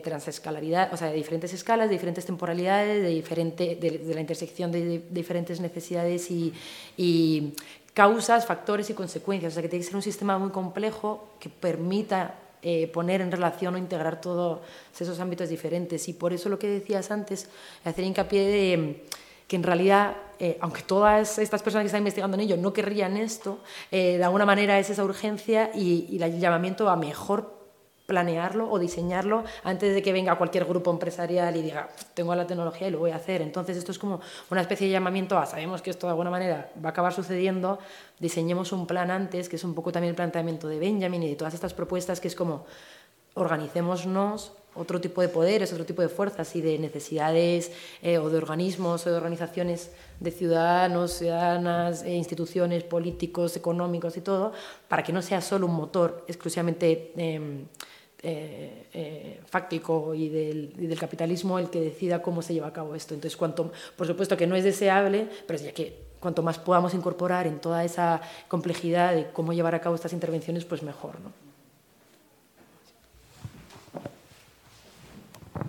transescalaridad, o sea, de diferentes escalas, de diferentes temporalidades, de, diferente, de, la intersección de, diferentes necesidades y, y, causas, factores y consecuencias. O sea, que tiene que ser un sistema muy complejo que permita eh, poner en relación o integrar todos esos ámbitos diferentes. Y por eso lo que decías antes, hacer hincapié de que en realidad, eh, aunque todas estas personas que están investigando en ello no querrían esto, eh, de alguna manera es esa urgencia y, y el llamamiento a mejor planearlo o diseñarlo antes de que venga cualquier grupo empresarial y diga, tengo la tecnología y lo voy a hacer. Entonces esto es como una especie de llamamiento a, sabemos que esto de alguna manera va a acabar sucediendo, diseñemos un plan antes, que es un poco también el planteamiento de Benjamin y de todas estas propuestas, que es como, organicémonos otro tipo de poderes, otro tipo de fuerzas y de necesidades eh, o de organismos o de organizaciones de ciudadanos, ciudadanas, e instituciones, políticos, económicos y todo, para que no sea solo un motor exclusivamente em, eh, eh, fáctico y del, capitalismo el que decida cómo se lleva a cabo esto. Entonces, cuanto, por supuesto que no es deseable, pero ya que cuanto más podamos incorporar en toda esa complejidad de cómo llevar a cabo estas intervenciones, pues mejor. ¿no?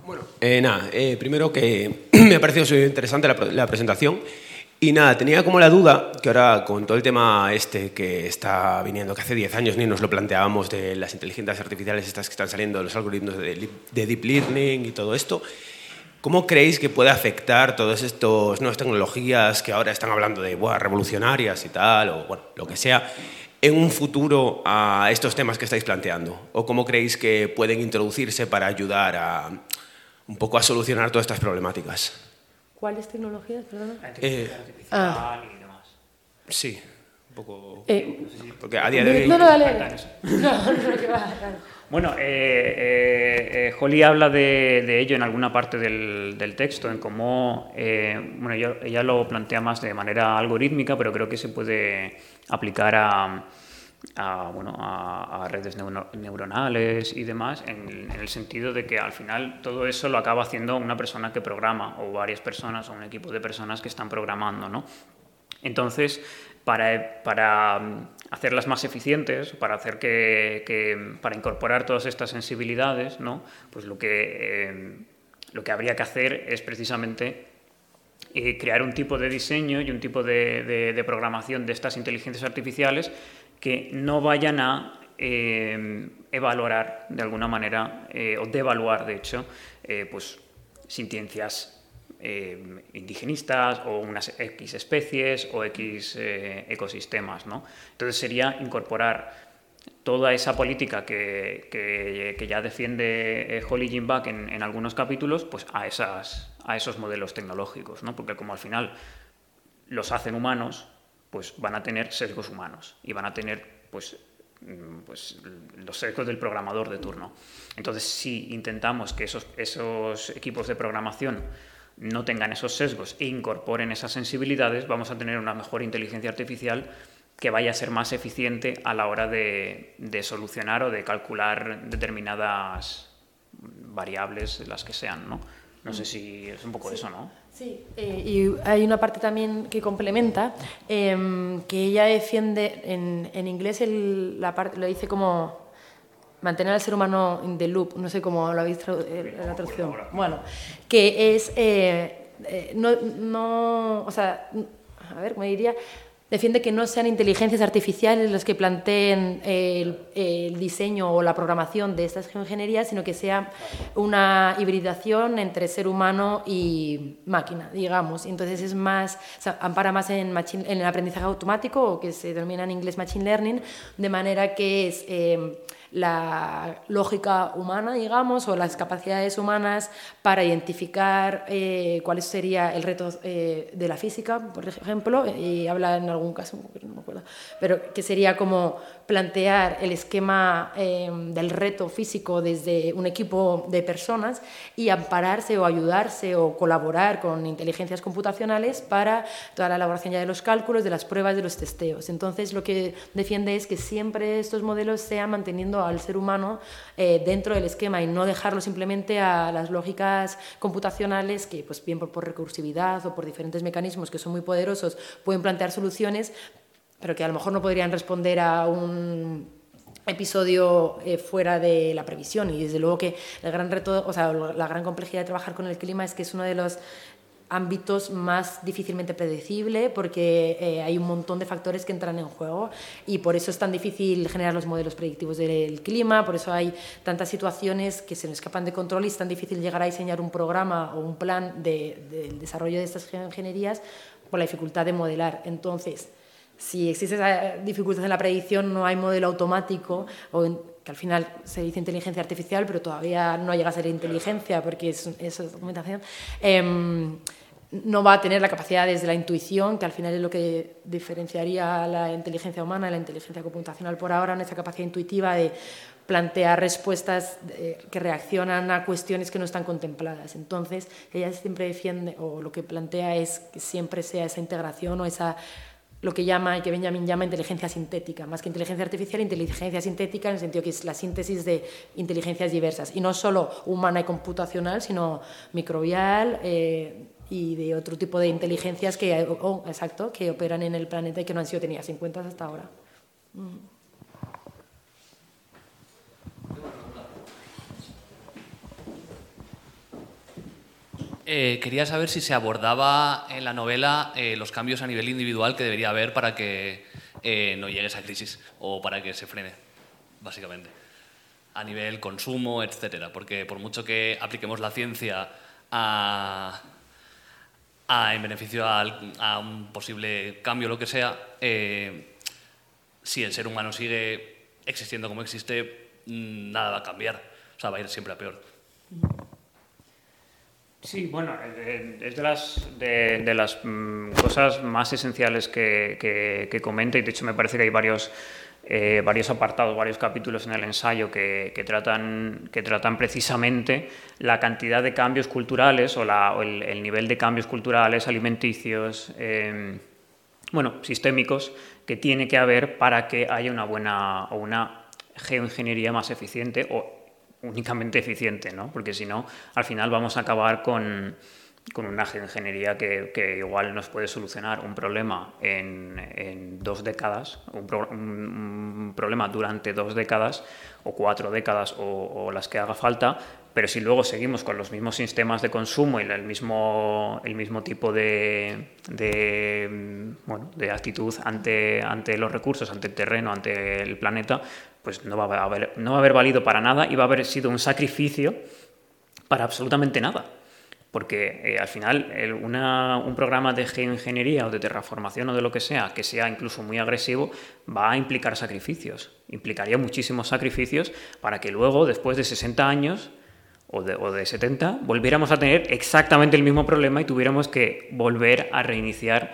Bueno, eh, nada, primero que me ha parecido interesante la presentación y nada, tenía como la duda, que ahora con todo el tema este que está viniendo, que hace 10 años ni nos lo planteábamos de las inteligencias artificiales estas que están saliendo, los algoritmos de, deep learning y todo esto, ¿cómo creéis que puede afectar todas estas nuevas tecnologías que ahora están hablando de revolucionarias y tal, o bueno, lo que sea, en un futuro a estos temas que estáis planteando? ¿O cómo creéis que pueden introducirse para ayudar a un poco a solucionar todas estas problemáticas? ¿Cuáles tecnologías, perdona? Eh, ah. y demás. Sí, un poco... Eh, porque a día de hoy... No, no, dale. No, no, que va, Bueno, eh, eh, Holly habla de, de, ello en alguna parte del, del texto, en cómo, bueno, ella, ella, lo plantea más de manera algorítmica, pero creo que se puede aplicar a, a, bueno, a, redes neuronales y demás, en, el sentido de que al final todo eso lo acaba haciendo una persona que programa o varias personas o un equipo de personas que están programando. ¿no? Entonces, para, para mm, hacerlas más eficientes, para, hacer que, para incorporar todas estas sensibilidades, ¿no? pues lo que, eh, lo que habría que hacer es precisamente eh, crear un tipo de diseño y un tipo de, de programación de estas inteligencias artificiales que no vayan a eh, evaluar de alguna manera, eh, o devaluar, de hecho, eh, pues, sintiencias indigenistas o unas X especies o X ecosistemas. ¿no? Entonces sería incorporar toda esa política que, que, ya defiende Holly Jim en, en, algunos capítulos pues a, esas, a esos modelos tecnológicos, ¿no? porque como al final los hacen humanos, pues van a tener sesgos humanos y van a tener pues, mm, pues los sesgos del programador de turno. Entonces, si intentamos que esos, equipos de programación no tengan esos sesgos e incorporen esas sensibilidades, vamos a tener una mejor inteligencia artificial que vaya a ser más eficiente a la hora de, solucionar o de calcular determinadas variables, las que sean, ¿no? No sé si es un poco eso, ¿no? Sí, eh, y hay una parte también que complementa, em, que ella defiende, en, en inglés el, la parte, lo dice como mantener al ser humano in the loop, no sé cómo lo habéis traducido en la traducción. Bueno, que es, eh, eh, no, no, o sea, a ver, me diría, defiende que no sean inteligencias artificiales las que planteen el, diseño o la programación de estas geoingenierías, sino que sea una hibridación entre ser humano y máquina, digamos. Entonces es más, ampara más en, en, el aprendizaje automático, o que se denomina en inglés machine learning, de manera que es... Eh, la lógica humana, digamos, o las capacidades humanas para identificar eh, cuál sería el reto eh, de la física, por ejemplo, y habla en algún caso, no me acuerdo, pero que sería como plantear el esquema eh, del reto físico desde un equipo de personas y ampararse o ayudarse o colaborar con inteligencias computacionales para toda la elaboración ya de los cálculos, de las pruebas, de los testeos. Entonces, lo que defiende es que siempre estos modelos sean manteniendo al ser humano eh, dentro del esquema y no dejarlo simplemente a las lógicas computacionales que, pues bien por, por recursividad o por diferentes mecanismos que son muy poderosos, pueden plantear soluciones, pero que a lo mejor no podrían responder a un episodio eh, fuera de la previsión y desde luego que el gran reto, o sea, la gran complejidad de trabajar con el clima es que es uno de los ámbitos más difícilmente predecible porque eh, hay un montón de factores que entran en juego y por eso es tan difícil generar los modelos predictivos del clima, por eso hay tantas situaciones que se nos escapan de control y es tan difícil llegar a diseñar un programa o un plan de, desarrollo de estas ingenierías por la dificultad de modelar. Entonces, si existe esa dificultad en la predicción, no hay modelo automático, o que al final se dice inteligencia artificial, pero todavía no llega a ser inteligencia porque es, es documentación, em, no va a tener la capacidad desde la intuición, que al final es lo que diferenciaría la inteligencia humana y la inteligencia computacional por ahora, en esa capacidad intuitiva de plantear respuestas eh, que reaccionan a cuestiones que no están contempladas. Entonces, ella siempre defiende, o lo que plantea es que siempre sea esa integración o esa lo que llama y que Benjamin llama inteligencia sintética, más que inteligencia artificial, inteligencia sintética en el sentido que es la síntesis de inteligencias diversas, y no solo humana y computacional, sino microbial eh, y de otro tipo de inteligencias que, exacto, que operan en el planeta y que no han sido tenidas en cuenta hasta ahora. Mm. Eh, quería saber si se abordaba en la novela eh, los cambios a nivel individual que debería haber para que eh, no llegue esa crisis o para que se frene, básicamente. A nivel consumo, etcétera. Porque por mucho que apliquemos la ciencia a, en beneficio a, un posible cambio, lo que sea, si el ser humano sigue existiendo como existe, mm, nada va a cambiar. O sea, va a ir siempre a peor. Sí, bueno, eh, es de las, de, las mm, cosas más esenciales que, que, y de hecho me parece que hay varios, eh, varios apartados, varios capítulos en el ensayo que, tratan, que tratan precisamente la cantidad de cambios culturales o, el, nivel de cambios culturales, alimenticios, em, bueno, sistémicos que tiene que haber para que haya una buena o una geoingeniería más eficiente o únicamente eficiente, ¿no? porque si no, al final vamos a acabar con, con una ingeniería que, que, igual nos puede solucionar un problema en, en dos décadas, un, problema durante dos décadas o cuatro décadas o, las que haga falta, pero si luego seguimos con los mismos sistemas de consumo y el mismo, el mismo tipo de, de, bueno, de actitud ante, ante los recursos, ante el terreno, ante el planeta, pues no va a haber, no va a haber valido para nada y va a haber sido un sacrificio para absolutamente nada. Porque eh, al final un programa de geoingeniería o de terraformación o de lo que sea, que sea incluso muy agresivo, va a implicar sacrificios. Implicaría muchísimos sacrificios para que luego, después de 60 años, o de, 70, volviéramos a tener exactamente el mismo problema y tuviéramos que volver a reiniciar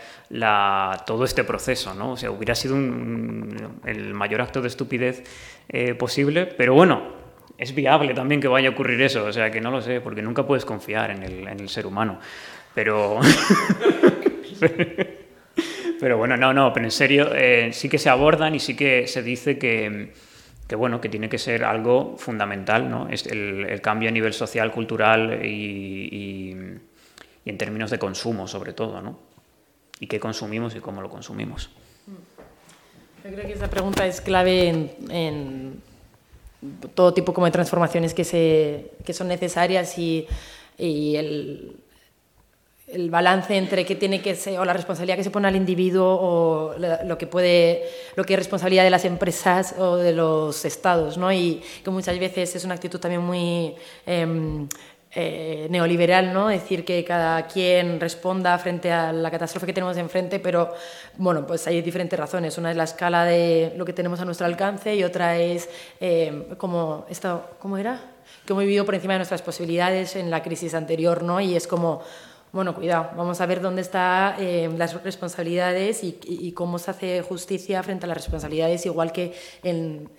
todo este proceso. ¿no? O sea, hubiera sido el mayor acto de estupidez eh, posible, pero bueno, es viable también que vaya a ocurrir eso, o sea, que no lo sé, porque nunca puedes confiar en el, en el ser humano. Pero... Pero bueno, no, no, pero en serio, eh, sí que se abordan y sí que se dice que, que bueno, que tiene que ser algo fundamental, ¿no? Es el, cambio a nivel social, cultural y, y, en términos de consumo, sobre todo, ¿no? Y qué consumimos y cómo lo consumimos. Yo creo que esa pregunta es clave en, en todo tipo como de transformaciones que, se, que son necesarias y, y el, el balance entre qué tiene que ser o la responsabilidad que se pone al individuo o lo que puede lo que es responsabilidad de las empresas o de los estados no y que muchas veces es una actitud también muy em, eh, neoliberal, ¿no? Decir que cada quien responda frente a la catástrofe que tenemos enfrente, pero bueno, pues hay diferentes razones. Una es la escala de lo que tenemos a nuestro alcance y otra es eh, como esto, ¿cómo era? Que hemos vivido por encima de nuestras posibilidades en la crisis anterior, ¿no? Y es como bueno, cuidado, vamos a ver dónde están eh, las responsabilidades y, cómo se hace justicia frente a las responsabilidades, igual que en,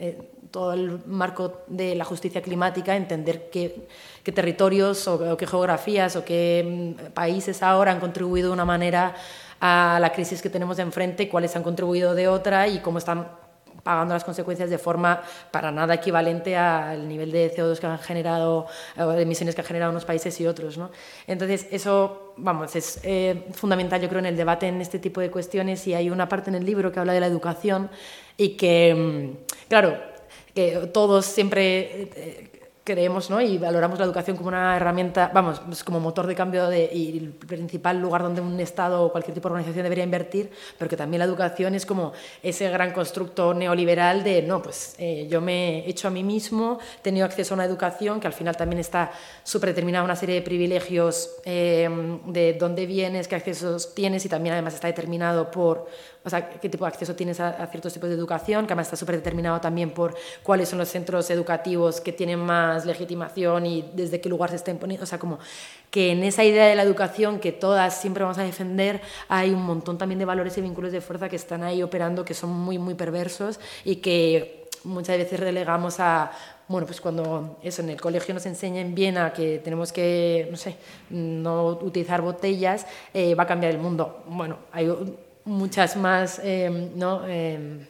todo el marco de la justicia climática, entender qué, territorios o, qué geografías o qué mm, países ahora han contribuido de una manera a la crisis que tenemos enfrente, cuáles han contribuido de otra y cómo están pagando las consecuencias de forma para nada equivalente al nivel de CO2 que han generado, o de emisiones que han generado unos países y otros. ¿no? Entonces, eso, vamos, es eh, fundamental, yo creo, en el debate en este tipo de cuestiones y hay una parte en el libro que habla de la educación y que, mm, claro, que todos siempre eh, creemos ¿no? y valoramos la educación como una herramienta, vamos, pues como motor de cambio de, y el principal lugar donde un Estado o cualquier tipo de organización debería invertir, pero que también la educación es como ese gran constructo neoliberal de, no, pues eh, yo me he hecho a mí mismo, he tenido acceso a una educación que al final también está súper determinada una serie de privilegios eh, de dónde vienes, qué accesos tienes y también además está determinado por o sea, qué tipo de acceso tienes a, ciertos tipos de educación, que además está súper determinado también por cuáles son los centros educativos que tienen más legitimación y desde qué lugar se estén poniendo, o sea, como que en esa idea de la educación que todas siempre vamos a defender hay un montón también de valores y vínculos de fuerza que están ahí operando que son muy, muy perversos y que muchas veces relegamos a bueno, pues cuando eso en el colegio nos enseña en Viena que tenemos que, no sé, no utilizar botellas, eh, va a cambiar el mundo. Bueno, hay muchas más, em, ¿no? Em,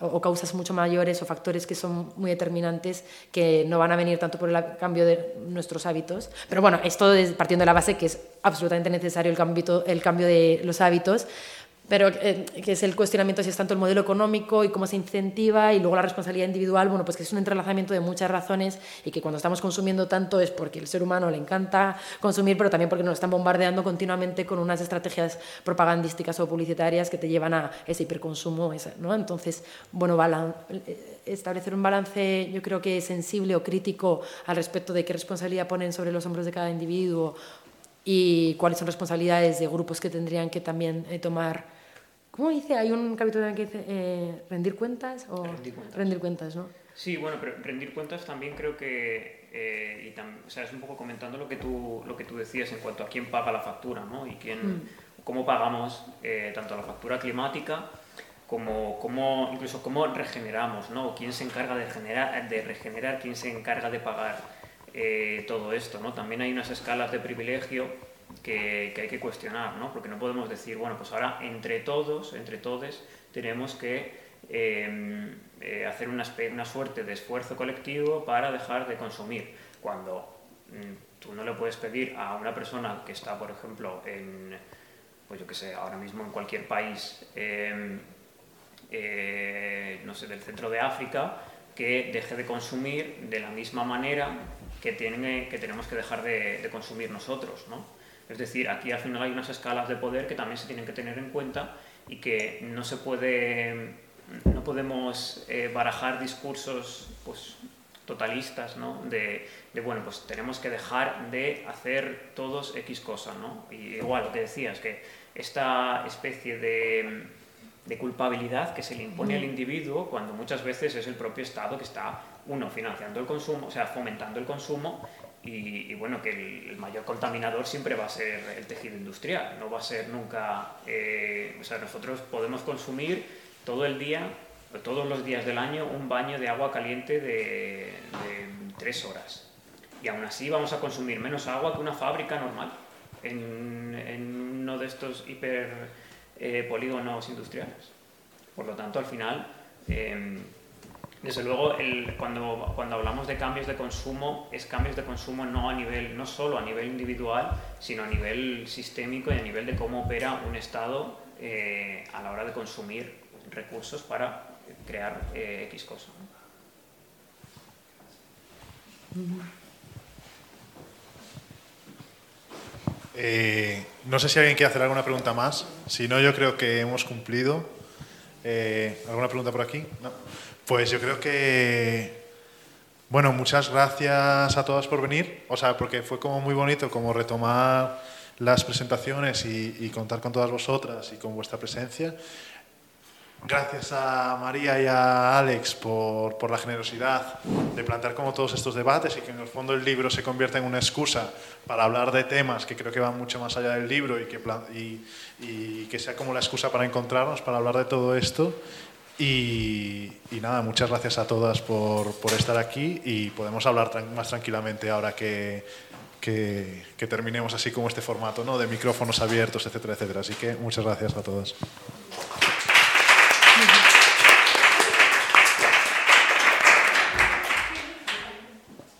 o, causas mucho mayores o factores que son muy determinantes que no van a venir tanto por el cambio de nuestros hábitos. Pero bueno, esto es partiendo de la base que es absolutamente necesario el cambio, el cambio de los hábitos, pero eh, que es el cuestionamiento si es tanto el modelo económico y cómo se incentiva y luego la responsabilidad individual, bueno, pues que es un entrelazamiento de muchas razones y que cuando estamos consumiendo tanto es porque el ser humano le encanta consumir, pero también porque nos están bombardeando continuamente con unas estrategias propagandísticas o publicitarias que te llevan a ese hiperconsumo, ¿no? Entonces, bueno, eh, establecer un balance yo creo que sensible o crítico al respecto de qué responsabilidad ponen sobre los hombros de cada individuo y cuáles son responsabilidades de grupos que tendrían que también eh, tomar ¿Cómo dice? Hay un capítulo en el que dice eh, rendir cuentas o rendir cuentas. ¿no? Sí, bueno, pero rendir cuentas también creo que, eh, y o sea, es un poco comentando lo que, tú, lo que tú decías en cuanto a quién paga la factura, ¿no? Y quién, mm. cómo pagamos eh, tanto la factura climática como, como, incluso cómo regeneramos, ¿no? Quién se encarga de, generar, de regenerar, quién se encarga de pagar todo esto, ¿no? También hay unas escalas de privilegio que, hay que cuestionar, ¿no? Porque no podemos decir, bueno, pues ahora entre todos, entre todos, tenemos que em, eh, hacer una, suerte de esfuerzo colectivo para dejar de consumir, cuando mm, tú no le puedes pedir a una persona que está, por ejemplo, en, pues yo que sé, ahora mismo en cualquier país, em, eh, no sé, del centro de África, que deje de consumir de la misma manera que tenemos que dejar de, de consumir nosotros, ¿no? Es decir, aquí al final hay unas escalas de poder que también se tienen que tener en cuenta y que no se puede, no podemos eh, barajar discursos pues, totalistas, ¿no? De, bueno, pues tenemos que dejar de hacer todos X cosas, ¿no? Y igual lo que decías, que esta especie de, de culpabilidad que se le impone al individuo cuando muchas veces es el propio Estado que está, uno, financiando el consumo, o sea, fomentando el consumo y, bueno, que el, mayor contaminador siempre va a ser el tejido industrial, no va a ser nunca... Eh, o sea, nosotros podemos consumir todo el día, todos los días del año, un baño de agua caliente de, tres horas. Y aún así vamos a consumir menos agua que una fábrica normal en, uno de estos hiper eh, polígonos industriales. Por lo tanto, al final, em, desde luego, cuando, cuando hablamos de cambios de consumo, es cambios de consumo no, a nivel, no solo a nivel individual, sino a nivel sistémico y a nivel de cómo opera un Estado eh, a la hora de consumir recursos para crear eh, X cosa. Eh, no sé si alguien quiere hacer alguna pregunta más. Si no, yo creo que hemos cumplido. ¿Alguna pregunta por aquí? Pues yo creo que. Bueno, muchas gracias a todas por venir. O sea, porque fue como muy bonito como retomar las presentaciones y contar con todas vosotras y con vuestra presencia. Gracias a María y a Alex por, por, la generosidad de plantear como todos estos debates y que en el fondo el libro se convierta en una excusa para hablar de temas que creo que van mucho más allá del libro y que, y, y que sea como la excusa para encontrarnos, para hablar de todo esto. Y, nada, muchas gracias a todas por, por, estar aquí y podemos hablar más tranquilamente ahora que, que, que terminemos así como este formato, ¿no? de micrófonos abiertos, etcétera, etcétera. Así que muchas gracias a todos.